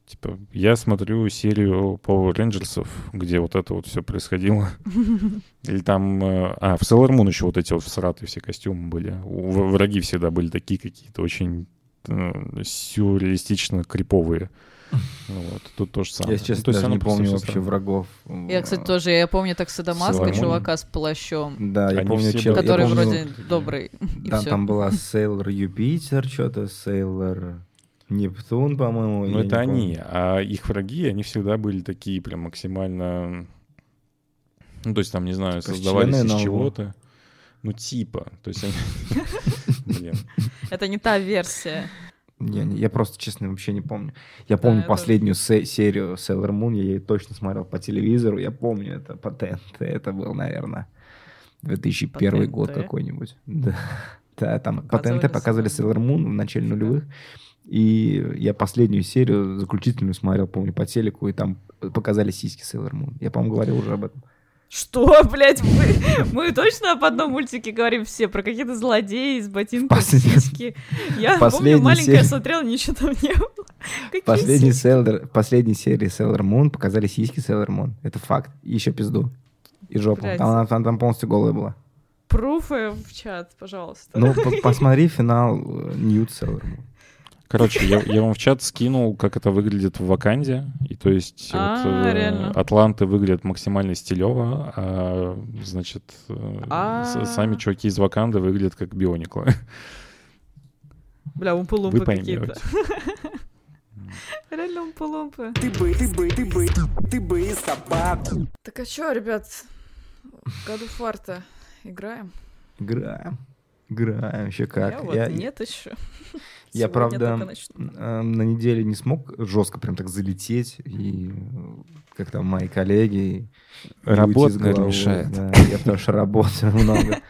Типа, я смотрю серию Power Rangers, где вот это вот все происходило. Или там... э, А, в Sailor Moon еще вот эти вот всратые все костюмы были. Враги всегда были такие какие-то очень э, сюрреалистично криповые. Ну Вот, тут то же самое. Я, Ну, честно, то есть даже не помню вообще странно. врагов. Я, кстати, тоже, я помню так Садамаска, чувака с плащом, Да, я Они помню чел- я который помню, вроде добрый. Да, там была Сейлор Юпитер, что-то, Сейлор Нептун, по-моему. Ну, я это помню. они. А их враги, они всегда были такие прям максимально... Ну, то есть там, не знаю, Типа с создавались из чего-то. Ну, типа. То есть они... Блин. Это не та версия. Не, не, я просто, честно, вообще не помню. Я помню я тоже. последнюю се- серию Sailor Moon, я ее точно смотрел по телевизору. Я помню это по ТНТ. Это был, наверное, 2001 По год какой-нибудь. Да, да там по ТНТ показывали Sailor Moon в начале нулевых. И я последнюю серию, заключительную, смотрел, помню, по телеку, и там показали сиськи Sailor Moon. Я, по-моему, говорил уже об этом. Что, блядь, мы, мы точно об одном мультике говорим все, про какие-то злодеи ботинками, Последний- сиськи. Я последний помню, маленькая серии- смотрела, ничего там не было. Какие Последний в последней серии Sailor Moon показали сиськи Sailor Moon. Это факт. И еще пизду. И жопу. Там она там, там полностью голая была. Пруфы в чат, пожалуйста. Ну, по- посмотри финал э, Ньют Sailor Moon. Короче, я, я вам в чат скинул, как это выглядит в Ваканде. И то есть А, вот, э, реально? Атланты выглядят максимально стилево, а значит, э, А. с- сами чуваки из Ваканды выглядят как биониклы. Бля, умпы-лумпы какие-то. Реально умпы-лумпы. Ты бы, ты бы, ты бы, ты бы и собаку. Так а чё, ребят, году фарта играем? Играем. Играем. Еще как. Я вот Я, нет еще. я, правда, на неделе не смог жестко прям так залететь. И как там мои коллеги. Работа мешает. Да, я потому что работаю много.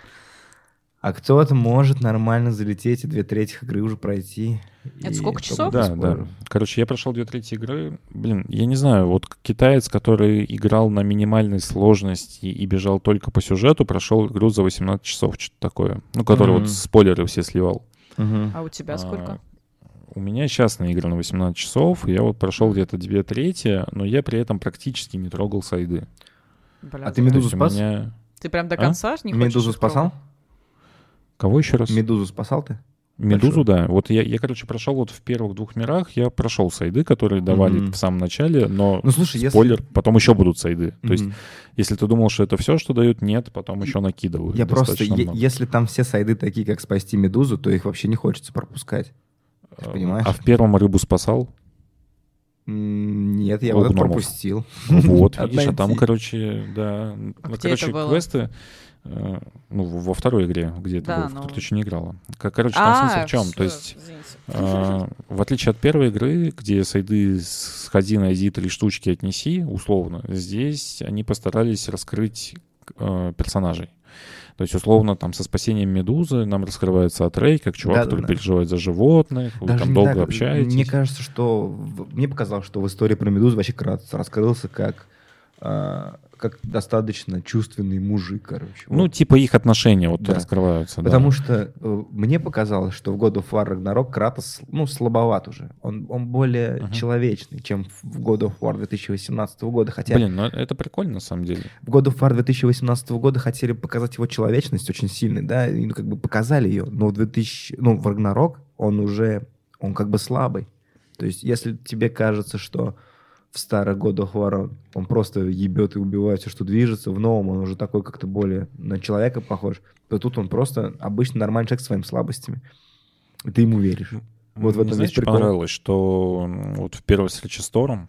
А кто-то может нормально залететь и две трети игры уже пройти. Это И сколько часов? Да, да. Короче, я прошел две трети игры. Блин, я не знаю, вот китаец, который играл на минимальной сложности и бежал только по сюжету, прошел игру за 18 часов, что-то такое. Ну, который Мгм. вот спойлеры все сливал. Мгм. А у тебя сколько? А, У меня частная игра на 18 часов. Я вот прошел где-то две трети, но я при этом практически не трогал сайды. Бля, А ты. Медузу спас? меня- Ты прям до А? конца не хочешь Медузу спасал? пробовать? Кого еще раз? Медузу спасал ты? Медузу, да. Вот я, я, короче, прошел вот в первых двух мирах, я прошел сайды, которые давали Мгм. в самом начале, но Ну, слушай, если- спойлер, потом еще будут сайды. То есть, если ты думал, что это все, что дают, нет, потом еще накидывают. Я просто, много. если там все сайды такие, как спасти Медузу, то их вообще не хочется пропускать. Ты ж понимаешь? А в первом рыбу спасал? Нет, я вот пропустил. Вот, видишь, а там, короче, да. А Ну, где короче, это было? квесты, э, ну, в- во второй игре, где это Да, было, в которой ну. ты еще не играла. Короче, там смысл в чем? всё, То есть, а, в отличие от первой игры, где сайды сходи, найди три штучки, отнеси, условно, здесь они постарались раскрыть э, персонажей. То есть, условно, там со спасением Медузы нам раскрывается Атрей, как чувак, Да, который да. переживает за животных, вы Даже там не долго так. общаетесь. Мне кажется, что... в- Мне показалось, что в истории про Медузу вообще кратко раскрылся как, а, как достаточно чувственный мужик, короче. Ну, Вот. типа их отношения вот Да. раскрываются. да. Потому что э, мне показалось, что в God of War Ragnarok Кратос, ну, слабоват уже. Он, он более Мгм. человечный, чем в God of War 2018 года. Хотя Блин, ну это прикольно на самом деле. в God of War 2018 года хотели показать его человечность очень сильной, да, и ну, как бы показали ее. Но в 2000, ну, в Ragnarok он уже, он как бы слабый. То есть, если тебе кажется, что в старых of War он, просто ебет и убивает все, что движется, в новом он уже такой как-то более на человека похож, то тут он просто обычный нормальный человек с своими слабостями. И ты ему веришь. Вот в этом знаешь, весь что понравилось, что вот в первой встрече с Тором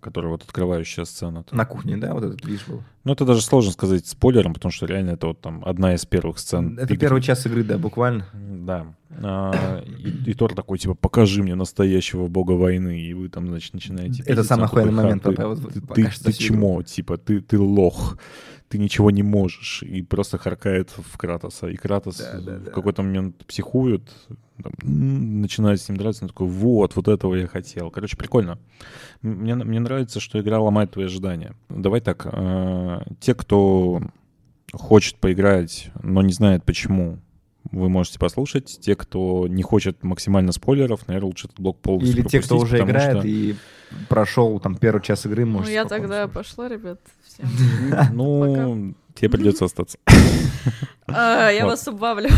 которая вот открывающая сцена. На кухне, да, вот этот движ был? Ну, это даже сложно сказать спойлером, потому что реально это вот там одна из первых сцен. Это игры. первый час игры, да, буквально. Да. А, и, и Тор такой, типа, покажи мне настоящего бога войны, и вы там, значит, начинаете... Это самый охуенный момент, «Ха, папа, вот Ты, ты, ты всю чмо, типа, ты, ты лох, ты ничего не можешь, и просто харкает в Кратоса. И Кратос Да, да, в да. какой-то момент психует, там, начинает с ним драться, он такой, вот, вот этого я хотел. Короче, прикольно. Мне, мне нравится, что игра ломает твои ожидания. Давай так, э, те, кто хочет поиграть, но не знает почему, вы можете послушать. Те, кто не хочет максимально спойлеров, наверное, лучше этот блок полностью Или те, кто уже играет что- и прошел там первый час игры, Ну, может. я тогда пошла, ребят, всем. Ну, тебе придется остаться. А, Я вас убавлю.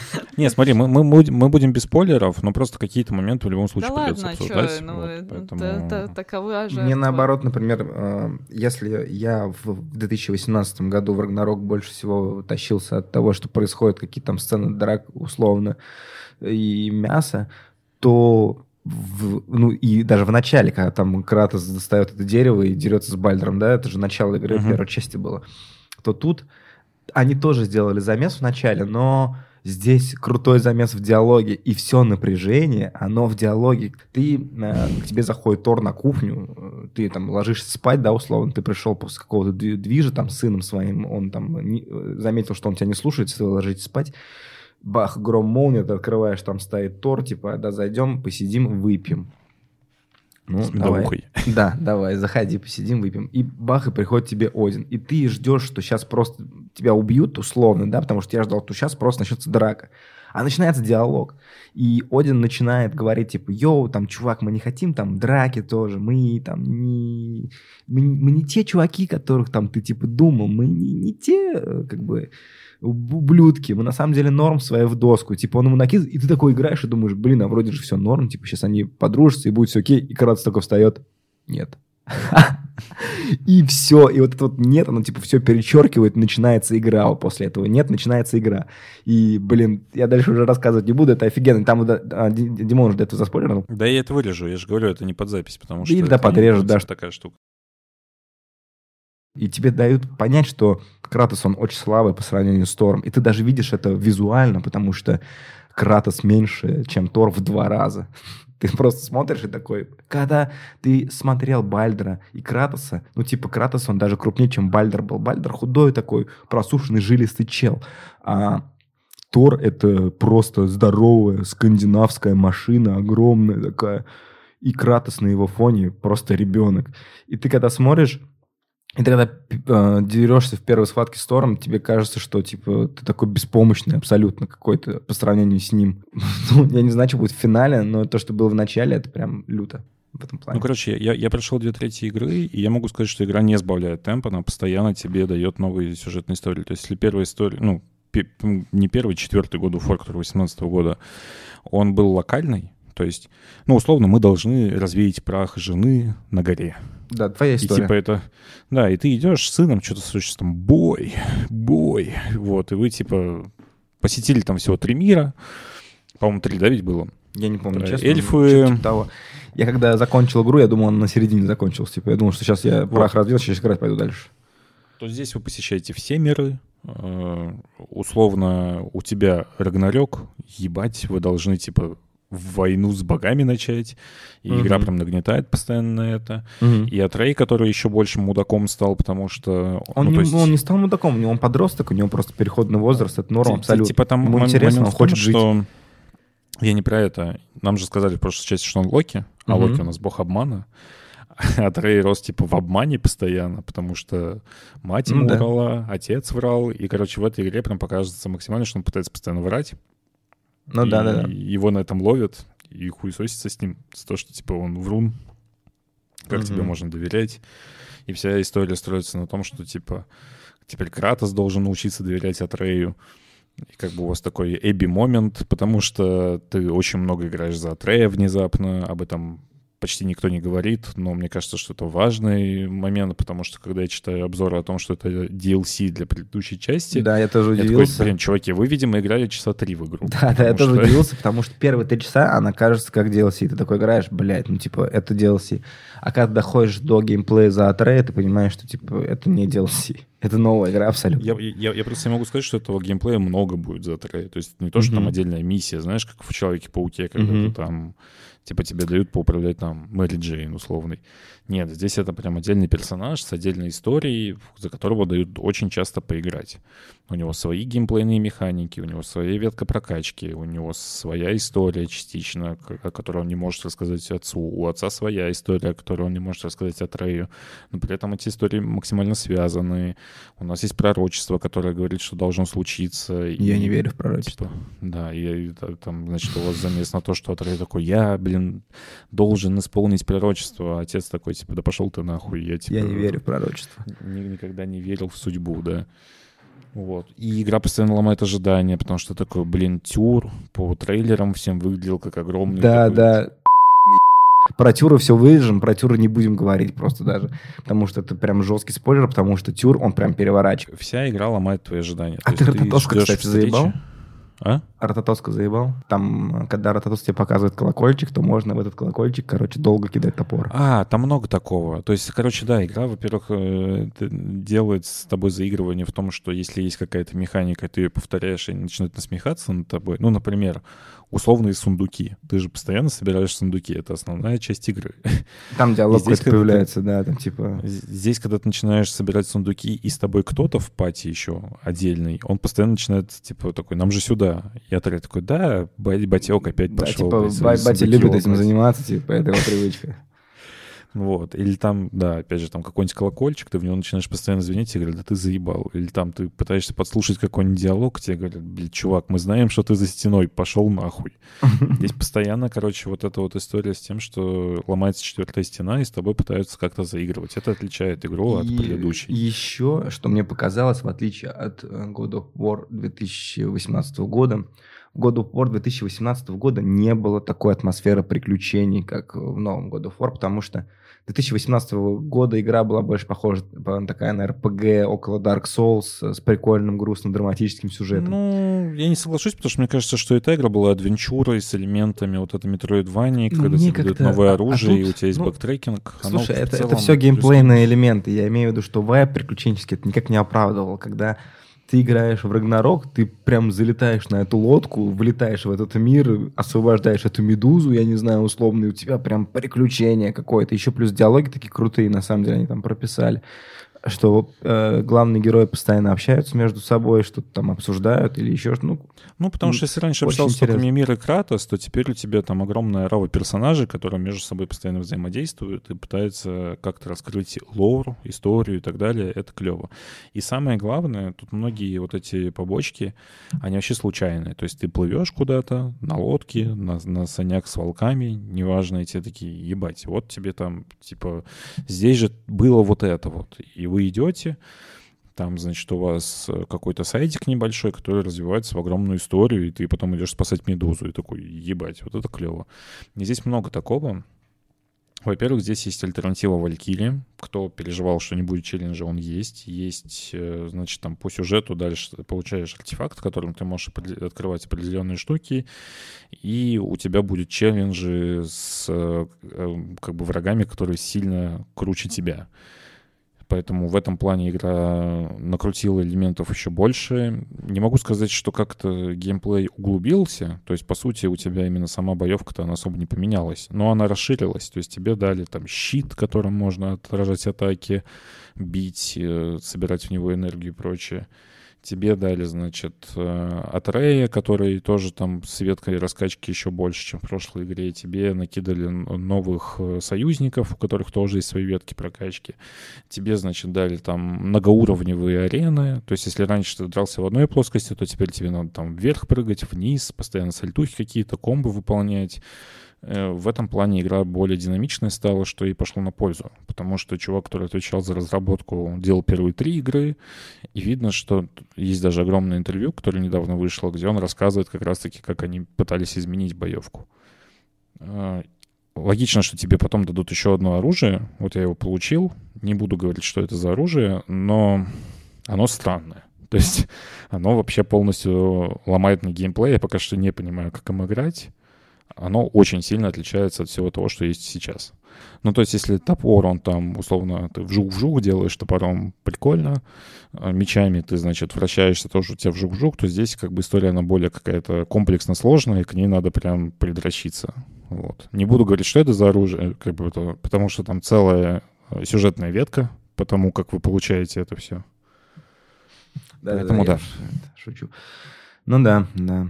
Не, смотри, мы, мы, будем- мы будем без спойлеров, но просто какие-то моменты в любом Да случае придется ладно, обсуждать. что, ну, вот, это- поэтому- это таковы жертвы. Мне наоборот, например, э, если я в 2018 году в Рагнарок больше всего тащился от того, что происходят какие-то там сцены драк условно и мясо, то в- ну и даже в начале, когда там Кратос достает это дерево и дерется с Бальдером, да, это же начало игры в Мгм. первой части было, то тут они тоже сделали замес в начале, но здесь крутой замес в диалоге, и все напряжение, оно в диалоге. Ты, э, к тебе заходит Тор на кухню, э, ты там ложишься спать, да, условно, ты пришел после какого-то дви- движа там с сыном своим, он там не- э, заметил, что он тебя не слушается, вы ложитесь спать, бах, гром молния, ты открываешь, там стоит Тор, типа, да, зайдем, посидим, выпьем. Ну, С давай. медовухой. Да, давай, заходи, посидим, выпьем. И бах, и приходит тебе Один. И ты ждешь, что сейчас просто тебя убьют, условно, да, потому что я ждал, что сейчас просто начнется драка. А начинается диалог. И Один начинает говорить, типа, йоу, там, чувак, мы не хотим там драки тоже, мы там не... Мы, не- мы не те чуваки, которых там ты, типа, думал, мы не, не те, э, как бы, ублюдки, мы на самом деле норм свои в доску. Типа, он ему накидывает, и ты такой играешь и думаешь, блин, а вроде же все норм, типа, сейчас они подружатся, и будет все окей, и Кратос такой встает, нет. И все, и вот это вот нет, оно типа все перечеркивает, начинается игра, вот после этого нет, начинается игра. И, блин, я дальше уже рассказывать не буду, это офигенно. Там а, Ди- Димон уже до этого заспойлерил. Да я это вырежу, я же говорю, это не под запись, потому что... и это да подрежут, не да. такая штука. И тебе дают понять, что Кратос, он очень слабый по сравнению с Тором. И ты даже видишь это визуально, потому что Кратос меньше, чем Тор в два раза. Ты просто смотришь и такой... Когда ты смотрел Бальдера и Кратоса, ну, типа, Кратос, он даже крупнее, чем Бальдер был. Бальдер худой такой, просушенный, жилистый чел. А Тор — это просто здоровая скандинавская машина, огромная такая. И Кратос на его фоне просто ребенок. И ты когда смотришь, и ты когда э, дерешься в первой схватке с Тором, тебе кажется, что типа ты такой беспомощный абсолютно какой-то по сравнению с ним. ну, я не знаю, что будет в финале, но то, что было в начале, это прям люто в этом плане. Ну, короче, я, я прошел две трети игры, и я могу сказать, что игра не сбавляет темп, она постоянно тебе дает новые сюжетные истории. То есть, если первая история, ну, не первый, четвертый год War, который 18 года, он был локальный, то есть, ну, условно, мы должны развеять прах жены на горе. да, твоя И история. типа это... Да, и ты идешь с сыном, что-то слышишь там, бой, бой. Вот, и вы типа посетили там всего три мира. По-моему, три, да, ведь было? Я не помню, Про честно. эльфы. типа того. Я когда закончил игру, я думал, он на середине закончился. Типа, я думал, что сейчас я прах развил, сейчас играть пойду дальше. То здесь вы посещаете все миры. э, Условно, у тебя Рагнарёк, ебать, вы должны, типа, войну с богами начать. И Мгм. игра прям нагнетает постоянно на это. И Атрей, который еще больше мудаком стал, потому что... Он, ну, не, есть- он не стал мудаком, у него он подросток, у него просто переходный возраст, это норм абсолютно. Типа там Ему интересно, он в том, хочет жить. что я не про это. Нам же сказали в прошлой части, что он Локи, а Мгм. Локи у нас бог обмана. А Трей рос типа в обмане постоянно, потому что мать ему Ну да. врала, отец врал, и, короче, в этой игре прям показывается максимально, что он пытается постоянно врать. Ну и да, да, да. Его на этом ловят и хуесосится с ним, с то, что типа он врун, как тебе Мгм. можно доверять. И вся история строится на том, что типа теперь Кратос должен научиться доверять Атрею. И как бы у вас такой эби момент, потому что ты очень много играешь за Атрея внезапно, об этом почти никто не говорит, но мне кажется, что это важный момент, потому что когда я читаю обзоры о том, что это DLC для предыдущей части, Да, я тоже я такой, удивился. блин, чуваки, вы, видимо, играли часа три в игру. Да, да, я потому тоже что- удивился, потому что первые три часа она кажется как DLC. Ты такой играешь, блядь, ну типа это DLC. А когда доходишь до геймплея за Атрея, ты понимаешь, что типа это не DLC. Это новая игра абсолютно. Я, я, я просто не могу сказать, что этого геймплея много будет за Трей. То есть не то, что там Мгм. отдельная миссия, знаешь, как в Человеке-пауке, когда Мгм. ты там, типа, тебе дают поуправлять там Мэри Джейн условный. Нет, здесь это прям отдельный персонаж с отдельной историей, за которого дают очень часто поиграть. У него свои геймплейные механики, у него своя ветка прокачки, у него своя история частично, о которой он не может рассказать отцу. У отца своя история, которую он не может рассказать Атрею. Но при этом эти истории максимально связаны. У нас есть пророчество, которое говорит, что должно случиться. Я и, не верю в пророчество. Типа, да, и, и та- там, значит, у вас замес на то, что Атрей такой, я, блин, должен исполнить пророчество. А отец такой, типа, да пошел ты нахуй. Я, типа, Я не верю в пророчество. ни- никогда не верил в судьбу, да. Вот. И игра постоянно ломает ожидания, потому что такой, блин, тюр по трейлерам всем выглядел как огромный. Да, такой, да. Про Тюра все вырежем, про Тюра не будем говорить просто даже. Потому что это прям жесткий спойлер, потому что Тюр, он прям переворачивает. Вся игра ломает твои ожидания. А То ты ждешь кстати, встречи- заебал? А? Рататоска заебал. Там, когда Рататос тебе показывает колокольчик, то можно в этот колокольчик, короче, долго кидать топор. А, там много такого. То есть, короче, да, игра, во-первых, э, делает с тобой заигрывание в том, что если есть какая-то механика, ты ее повторяешь, и они начинают насмехаться над тобой. Ну, например, условные сундуки. Ты же постоянно собираешь сундуки. Это основная часть игры. Там диалог здесь, когда ты- появляется, да, там типа... Здесь, когда ты начинаешь собирать сундуки, и с тобой кто-то в пати еще отдельный, он постоянно начинает, типа, такой, нам же сюда. Я такой, такой да, ба- батек опять Да, пошел. типа, батя любит этим лопать». заниматься, типа, это его привычка. Вот. Или там, да, опять же, там какой-нибудь колокольчик, ты в него начинаешь постоянно звонить, и говорят, да ты заебал. Или там ты пытаешься подслушать какой-нибудь диалог, тебе говорят, блин, чувак, мы знаем, что ты за стеной, пошел нахуй. Здесь постоянно, короче, вот эта вот история с тем, что ломается четвертая стена, и с тобой пытаются как-то заигрывать. Это отличает игру от И предыдущей. Еще, что мне показалось, в отличие от э, God of War 2018 года, в God of War 2018 года не было такой атмосферы приключений, как в новом God of War, потому что 2018 года игра была больше похожа на такая на RPG около Dark Souls э, с прикольным, грустным, драматическим сюжетом. Ну, я не соглашусь, потому что мне кажется, что эта игра была адвенчурой с элементами вот это Metroidvania, Ну, когда тебе дают новое а- а оружие, и тут, у тебя есть ну, backtracking. Слушай, это, это целом все плюс- геймплейные элементы. Я имею в виду, что вайб приключенческий это никак не оправдывал. Когда ты играешь в Рагнарок, ты прям залетаешь на эту лодку, влетаешь в этот мир, освобождаешь эту медузу, я не знаю, условно, и у тебя прям приключение какое-то. Еще плюс диалоги такие крутые, на самом деле, они там прописали. Что э, главные герои постоянно общаются между собой, что-то там обсуждают или еще что-то. Ну, Ну, потому что если раньше общался только. Мимир и Кратос, то теперь у тебя там огромная рава персонажей, которые между собой постоянно взаимодействуют и пытаются как-то раскрыть лор, историю и так далее. Это клево. И самое главное, тут многие вот эти побочки, они вообще случайные. То есть ты плывешь куда-то на лодке, на, на санях с волками, неважно, и тебе такие, ебать, вот тебе там, типа, здесь же было вот это вот. И вы идете, там, значит, у вас э, какой-то сайтик небольшой, который развивается в огромную историю, и ты потом идешь спасать медузу, и такой, ебать, вот это клево. И здесь много такого. Во-первых, здесь есть альтернатива Валькирии. Кто переживал, что не будет челленджа, он есть. Есть, э, значит, там по сюжету дальше получаешь артефакт, которым ты можешь открывать определенные штуки, и у тебя будет челленджи с э, как бы врагами, которые сильно круче тебя. Поэтому в этом плане игра накрутила элементов еще больше. Не могу сказать, что как-то геймплей углубился. То есть, по сути, у тебя именно сама боевка-то она особо не поменялась. Но она расширилась. То есть тебе дали там щит, которым можно отражать атаки, бить, э, собирать в него энергию и прочее. Тебе дали, значит, э, от Рея, который тоже там с веткой раскачки еще больше, чем в прошлой игре. Тебе накидали новых э, союзников, у которых тоже есть свои ветки прокачки. Тебе, значит, дали там многоуровневые арены. То есть, если раньше ты дрался в одной плоскости, то теперь тебе надо там вверх прыгать, вниз, постоянно сальтухи какие-то, комбо выполнять. Э, В этом плане игра более динамичная стала, что и пошло на пользу. Потому что чувак, который отвечал за разработку, делал первые три игры, и видно, что есть даже огромное интервью, которое недавно вышло, где он рассказывает как раз-таки, как они пытались изменить боевку. А, логично, что тебе потом дадут еще одно оружие. Вот я его получил. Не буду говорить, что это за оружие, но оно странное. То есть оно вообще полностью ломает мне геймплей. Я пока что не понимаю, как им играть. Оно очень сильно отличается от всего того, что есть сейчас. Ну, то есть, если топор, он там, условно, ты вжух-вжух делаешь топором, прикольно. А мечами ты, значит, вращаешься, тоже у тебя вжух-вжух, то здесь как бы история, она более какая-то комплексно сложная, и к ней надо прям предращиться. Вот. Не буду говорить, что это за оружие, как бы это, потому что там целая э, сюжетная ветка, потому как вы получаете это все. Да, Поэтому да, да. шучу. Ну да, да.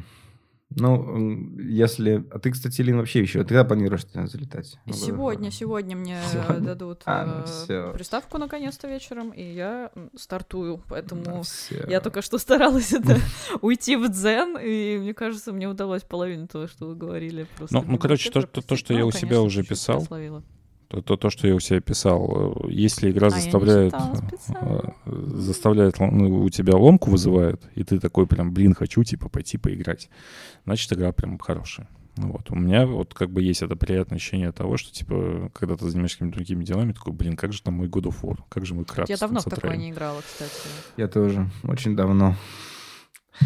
Ну, если... А ты, кстати, Лин, вообще еще... Ты когда планируешь залетать? Ну, Сегодня, сегодня мне Сегодня? дадут А, ну э, приставку наконец-то вечером, и я стартую, поэтому Всё. я только что старалась это уйти в дзен, и мне кажется, мне удалось половину того, что вы говорили. Просто Ну, ну, короче, то, то, то, что я Ну, у себя уже писал. То, то, то, что я у себя писал, если игра А, заставляет, читала специально. заставляет, ну, у тебя ломку вызывает, и ты такой прям, блин, хочу, типа, пойти поиграть, значит, игра прям хорошая. Ну Вот. У меня вот как бы есть это приятное ощущение того, что, типа, когда ты занимаешься какими-то другими делами, такой, блин, как же там мой God of War, как же мой Кратос Я давно в такое Сатрайн». не играла, кстати. Я тоже. Очень давно.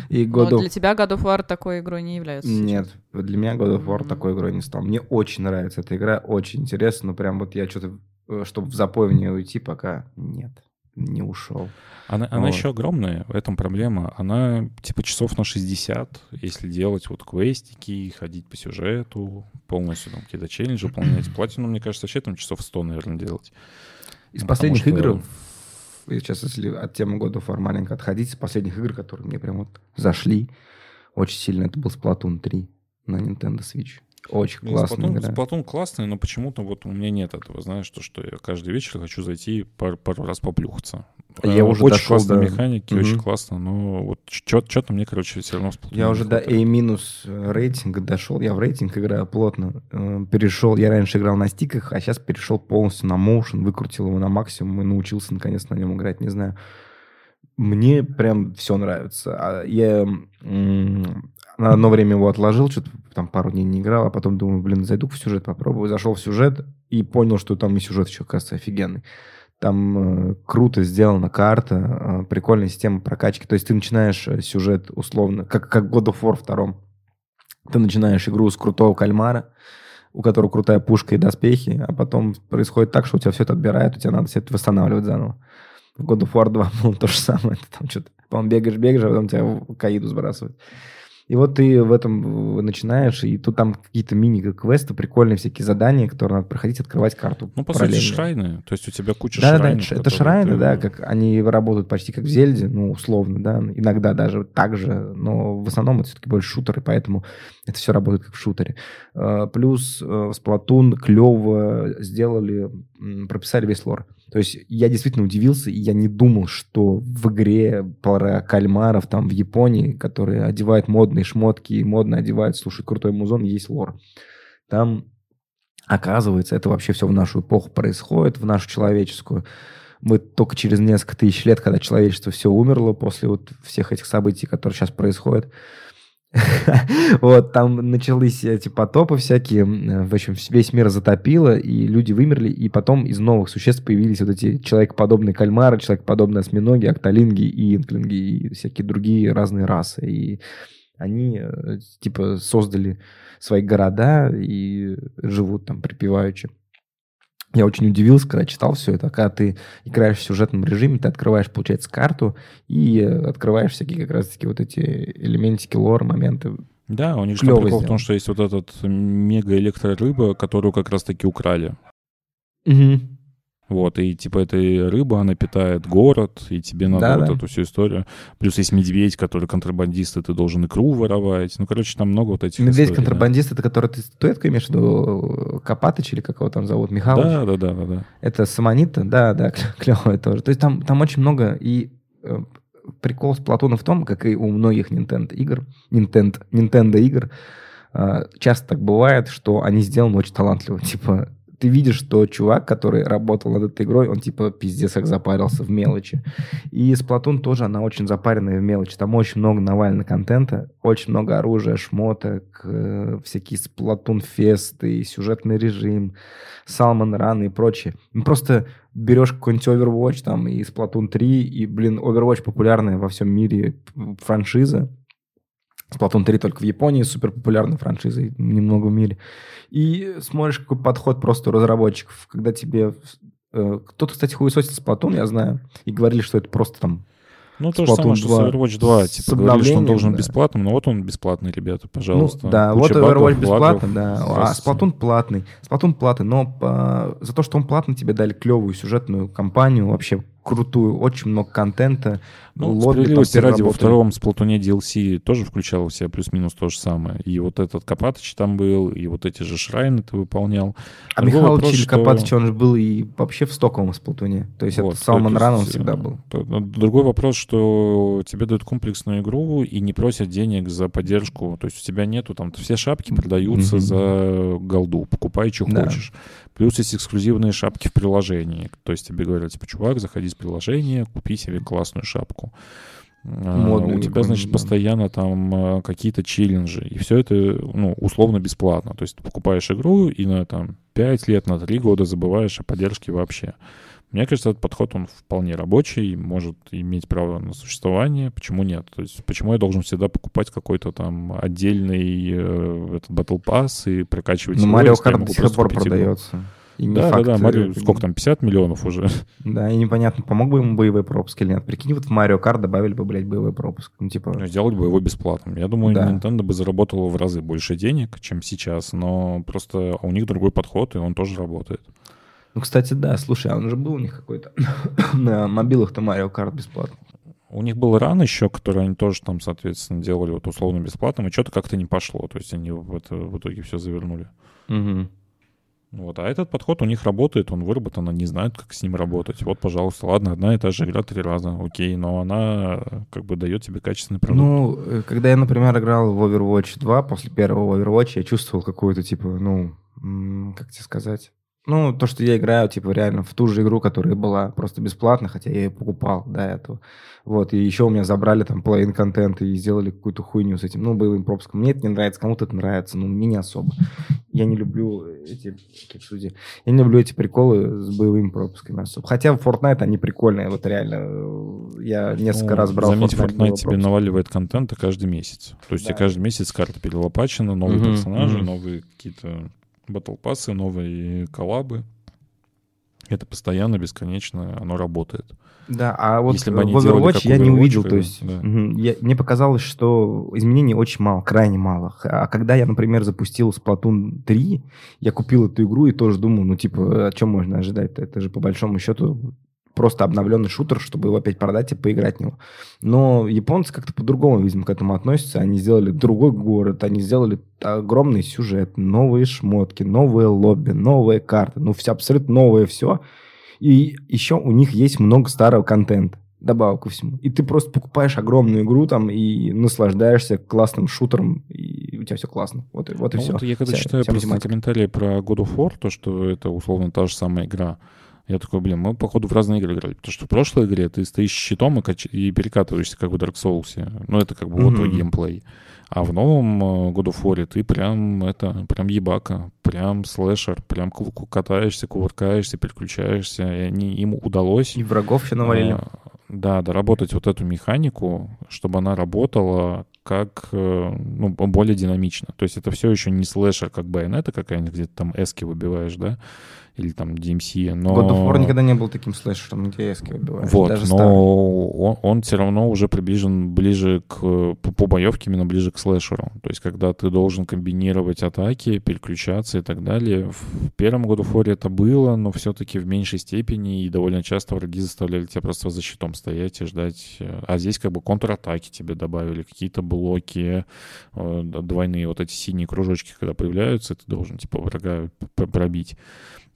И Но God of... для тебя God of War такой игрой не является. Нет, для меня God of War Мгм. такой игрой не стал. Мне очень нравится эта игра, очень интересно, но прям вот я что-то, чтобы в запой в нее уйти, пока нет, не ушел. Она, она Вот. еще огромная, в этом проблема. Она типа часов на 60, если делать вот квестики, ходить по сюжету, полностью там какие-то челленджи выполнять. Платину, мне кажется, вообще там часов 100, наверное, делать. Из Ну, последних что- игр, сейчас если от темы of War маленько отходить, из последних игр, которые мне прям вот зашли очень сильно, это был Splatoon 3 на Nintendo Switch. Очень Блин, классная Splatoon, игра. Splatoon классный, но почему-то вот у меня нет этого, знаешь, то, что я каждый вечер хочу зайти пару, пару раз поплюхаться. Я Э, уже очень дошел классные до- механики, Мгм. очень классно, но вот что-то мне, короче, все равно Splatoon Я уже до хватает. A минус рейтинга дошел. Я в рейтинг играю плотно. Э, Перешел. Я раньше играл на стиках, а сейчас перешел полностью на motion, выкрутил его на максимум и научился наконец на нем играть. Не знаю. Мне прям все нравится. А Я на одно время его отложил, что-то там пару дней не играл, а потом думаю, блин, зайду в сюжет, попробую. Зашел в сюжет и понял, что там и сюжет еще, кажется, офигенный. Там э, круто сделана карта, э, прикольная система прокачки. То есть ты начинаешь э, сюжет условно, как, как God of War втором. Ты начинаешь игру с крутого кальмара, у которого крутая пушка и доспехи, а потом происходит так, что у тебя все это отбирает, у тебя надо все это восстанавливать заново. В God of War 2 было то же самое. Ты там что-то, по-моему, бегаешь, бегаешь, а потом тебя в каиду сбрасывают. И вот ты в этом начинаешь, и тут там какие-то мини-квесты, прикольные всякие задания, которые надо проходить, открывать карту. Ну, по сути, шрайны. То есть у тебя куча Да, да, шрайнов. это, это которые шрайны, ты- да, как они работают почти как в Зельде, ну, условно, да, иногда даже так же, но в основном это все-таки больше шутеры, поэтому это все работает как в шутере. Э, Плюс э, Splatoon клево сделали, прописали весь лор. То есть я действительно удивился, и я не думал, что в игре про кальмаров там в Японии, которые одевают модные шмотки модно одевают, слушают крутой музон, есть лор. Там Оказывается, это вообще все в нашу эпоху происходит, в нашу человеческую. Мы только через несколько тысяч лет, когда человечество все умерло после вот всех этих событий, которые сейчас происходят, вот, там начались эти потопы всякие, м, в общем, весь мир затопило, и люди вымерли, и потом из новых существ появились вот эти человекоподобные кальмары, человекоподобные осьминоги, октолинги и инклинги, и всякие другие разные расы. И они, э, типа, создали свои города и живут там припеваючи. Я очень удивился, когда читал все это. Когда ты играешь в сюжетном режиме, ты открываешь, получается, карту и э, открываешь всякие как раз-таки вот эти элементики, лор, моменты. Да, у них же прикол в том, что есть вот этот мега-электрорыба, которую как раз-таки украли. Вот, и типа эта рыба, она питает город, и тебе надо Да, вот да. эту всю историю. Плюс есть медведь, который контрабандист, и ты должен икру воровать. Ну, короче, там много вот этих историй, да. Медведь-контрабандист, это который ты статуэтку имеешь в виду? Копатыч или как его там зовут? Михалыч? Да, да, да, да, да. Это Самонита? Да, да, клевое тоже. То есть там, там очень много, и э, прикол с Платона в том, как и у многих Nintendo игр, Nintendo, Nintendo игр, э, часто так бывает, что они сделаны очень талантливо. Типа, ты видишь, что чувак, который работал над этой игрой, он типа пиздец как запарился в мелочи. И Splatoon тоже, она очень запаренная в мелочи. Там очень много навально контента, очень много оружия, шмоток, э, всякие Splatoon фесты, сюжетный режим, Salmon Run и прочее. Ну, просто берешь какой-нибудь Overwatch там и Splatoon 3, и, блин, Overwatch популярная во всем мире франшиза, Splatoon 3 только в Японии супер популярной франшизой, немного в мире. И смотришь, какой подход просто у разработчиков, когда тебе... Э, кто-то, кстати, хуесосил Splatoon, я знаю, и говорили, что это просто там ну, то же самое, что с Overwatch 2. Типа, говорили, что он должен да. бесплатным, но вот он бесплатный, ребята, пожалуйста. Ну, да, Куча вот Overwatch бесплатный, да. А Splatoon платный. Splatoon платный, но по... за то, что он платный, тебе дали клевую сюжетную кампанию, вообще крутую, очень много контента. Ну, лобби справедливости ради, во втором сплатуне DLC тоже включал в себя плюс-минус то же самое. И вот этот Копатыч там был, и вот эти же шрайны ты выполнял. А Другой Михаил вопрос, что... Копатыч, он же был и вообще в стоковом сплатуне. То есть вот, это Салман Ран всегда был. Ну, другой вопрос, что тебе дают комплексную игру и не просят денег за поддержку. То есть у тебя нету там, все шапки продаются mm-hmm. за голду. Покупай, что да. хочешь. Плюс есть эксклюзивные шапки в приложении. То есть тебе говорят, типа, чувак, заходи с приложения, купи себе классную шапку. А, Модный, у тебя, значит, да. постоянно там а, какие-то челленджи. И все это, ну, условно бесплатно. То есть ты покупаешь игру и на там 5 лет, на 3 года забываешь о поддержке вообще. Мне кажется, этот подход, он вполне рабочий, может иметь право на существование. Почему нет? То есть почему я должен всегда покупать какой-то там отдельный э, этот Battle Pass и прокачивать Ну, Mario Kart до сих пор продается. И да, факт, да, да, Марио, сколько там, 50 миллионов уже. Да, и непонятно, помог бы ему боевой пропуск или нет. Прикинь, вот в Mario Kart добавили бы, блядь, боевой пропуск. Ну, типа... Ну, сделать бы его бесплатным. Я думаю, да. Nintendo бы заработала в разы больше денег, чем сейчас, но просто у них другой подход, и он тоже работает. Ну, кстати, да, слушай, а он же был у них какой-то на мобилах-то Mario Kart бесплатно. У них был ран еще, который они тоже там, соответственно, делали вот условно бесплатным, и что-то как-то не пошло. То есть они в, это, в итоге все завернули. Угу. Вот, а этот подход у них работает, он выработан, они знают, как с ним работать. Вот, пожалуйста, ладно, одна и та же игра три раза, окей, но она как бы дает тебе качественный продукт. Ну, э, когда я, например, играл в Overwatch 2, после первого Overwatch, я чувствовал какую-то, типа, ну, как тебе сказать, ну, то, что я играю, типа, реально в ту же игру, которая была просто бесплатно, хотя я ее покупал до этого. Вот, и еще у меня забрали там половину контента и сделали какую-то хуйню с этим, ну, боевым пропуском. Мне это не нравится, кому-то это нравится, но мне не особо. Я не люблю эти, как судьи, я не люблю эти приколы с боевыми пропусками особо. Хотя в Fortnite они прикольные, вот реально. Я несколько ну, раз брал Заметь, Fortnite, Fortnite тебе наваливает контента каждый месяц. То есть да. тебе каждый месяц карта перелопачена, новые угу, персонажи, угу. новые какие-то батл пассы, новые коллабы. Это постоянно, бесконечно, оно работает. Да, а вот Если бы они в Overwatch я Overwatch, не увидел, то есть да. я, мне показалось, что изменений очень мало, крайне мало. А когда я, например, запустил Splatoon 3, я купил эту игру и тоже думал, ну типа, о чем можно ожидать? -то? Это же по большому счету просто обновленный шутер, чтобы его опять продать и поиграть в него. Но японцы как-то по-другому, видимо, к этому относятся. Они сделали другой город, они сделали огромный сюжет, новые шмотки, новые лобби, новые карты, ну, все абсолютно новое все. И еще у них есть много старого контента добавок ко всему. И ты просто покупаешь огромную игру там и наслаждаешься классным шутером, и у тебя все классно. Вот, вот и ну, все. Вот я когда вся, читаю вся просто комментарии про God of War, то, что это условно та же самая игра, я такой, блин, мы, походу, в разные игры играли. Потому что в прошлой игре ты стоишь щитом и, кач... и перекатываешься, как в Dark Souls. Ну, это как бы mm-hmm. вот твой геймплей. А в новом э, God of War ты прям, это, прям ебака, прям слэшер, прям катаешься, кувыркаешься, переключаешься. И они, им удалось... И врагов все навалили. А, да, доработать вот эту механику, чтобы она работала как э, ну, более динамично. То есть это все еще не слэшер, как байонета какая-нибудь, где ты там эски выбиваешь, да, или там DMC, но... God of War никогда не был таким слэшером, где эски выбиваешь. Вот, даже но он, он все равно уже приближен ближе к... По, по боевке именно ближе к слэшеру. То есть когда ты должен комбинировать атаки, переключаться и так далее. В первом of War это было, но все-таки в меньшей степени, и довольно часто враги заставляли тебя просто за щитом стоять и ждать. А здесь как бы контратаки тебе добавили, какие-то блоки, э, двойные вот эти синие кружочки, когда появляются, ты должен типа врага пробить.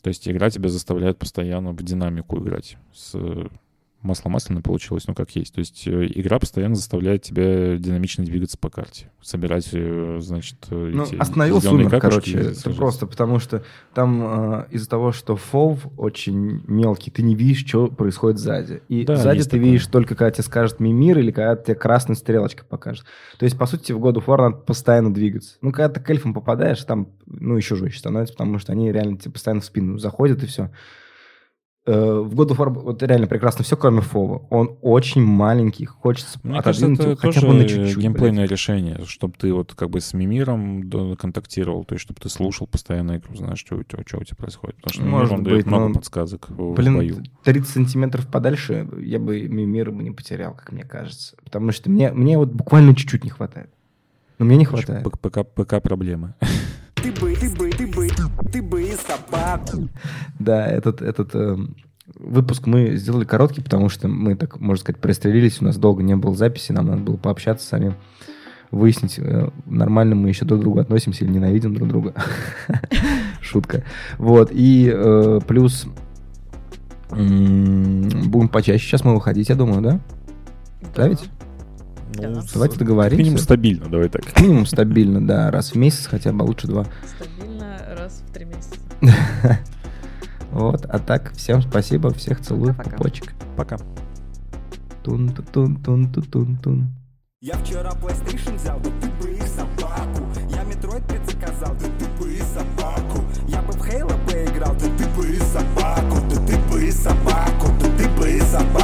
То есть игра тебя заставляет постоянно в динамику играть с масло масляное получилось, ну, как есть. То есть э, игра постоянно заставляет тебя динамично двигаться по карте, собирать, э, значит, э, Ну, эти остановил сумер, короче, просто потому что там э, из-за того, что фов очень мелкий, ты не видишь, что происходит сзади. И Да, сзади ты такое. видишь только, когда тебе скажет мимир или когда тебе красная стрелочка покажет. То есть, по сути, в of War надо постоянно двигаться. Ну, когда ты к эльфам попадаешь, там, ну, еще жестче становится, потому что они реально тебе постоянно в спину заходят и все. В God of War вот реально прекрасно все, кроме Фова. Он очень маленький, хочется Мне кажется, отодвинуть это его хотя тоже бы на чуть-чуть. геймплейное решение, чтобы ты вот как бы с Мимиром контактировал, то есть чтобы ты слушал постоянно игру, знаешь, что, у тебя- что у тебя происходит. Потому что Мимир, Может он дает быть, много но- подсказок в Блин, бою. 30 сантиметров подальше я бы мира бы не потерял, как мне кажется. Потому что мне, мне вот буквально чуть-чуть не хватает. Но мне не хватает. П- ПК, ПК проблемы. Ты бы, ты бы, ты бы, и собаку. Да, этот, этот эм, выпуск мы сделали короткий, потому что мы, так можно сказать, пристрелились. У нас долго не было записи, нам надо было пообщаться сами, выяснить, э, нормально мы еще друг к другу относимся или ненавидим друг друга. Шутка. Вот, и э, плюс м, будем почаще сейчас мы выходить, я думаю, да? Да ведь? Ну, Да. с- Давайте договоримся. минимум стабильно, давай так. Минимум стабильно, да, раз в месяц хотя бы, а лучше два. Стабильно Вот, а так, всем спасибо, всех целую, пупочек. Пока. Тун-тун-тун-тун-тун-тун. Я вчера PlayStation взял, да ты бы их собаку. Я Metroid 5 да ты бы и собаку. Я бы в Halo поиграл, да ты бы и собаку, да ты бы и собаку, да ты бы и собаку.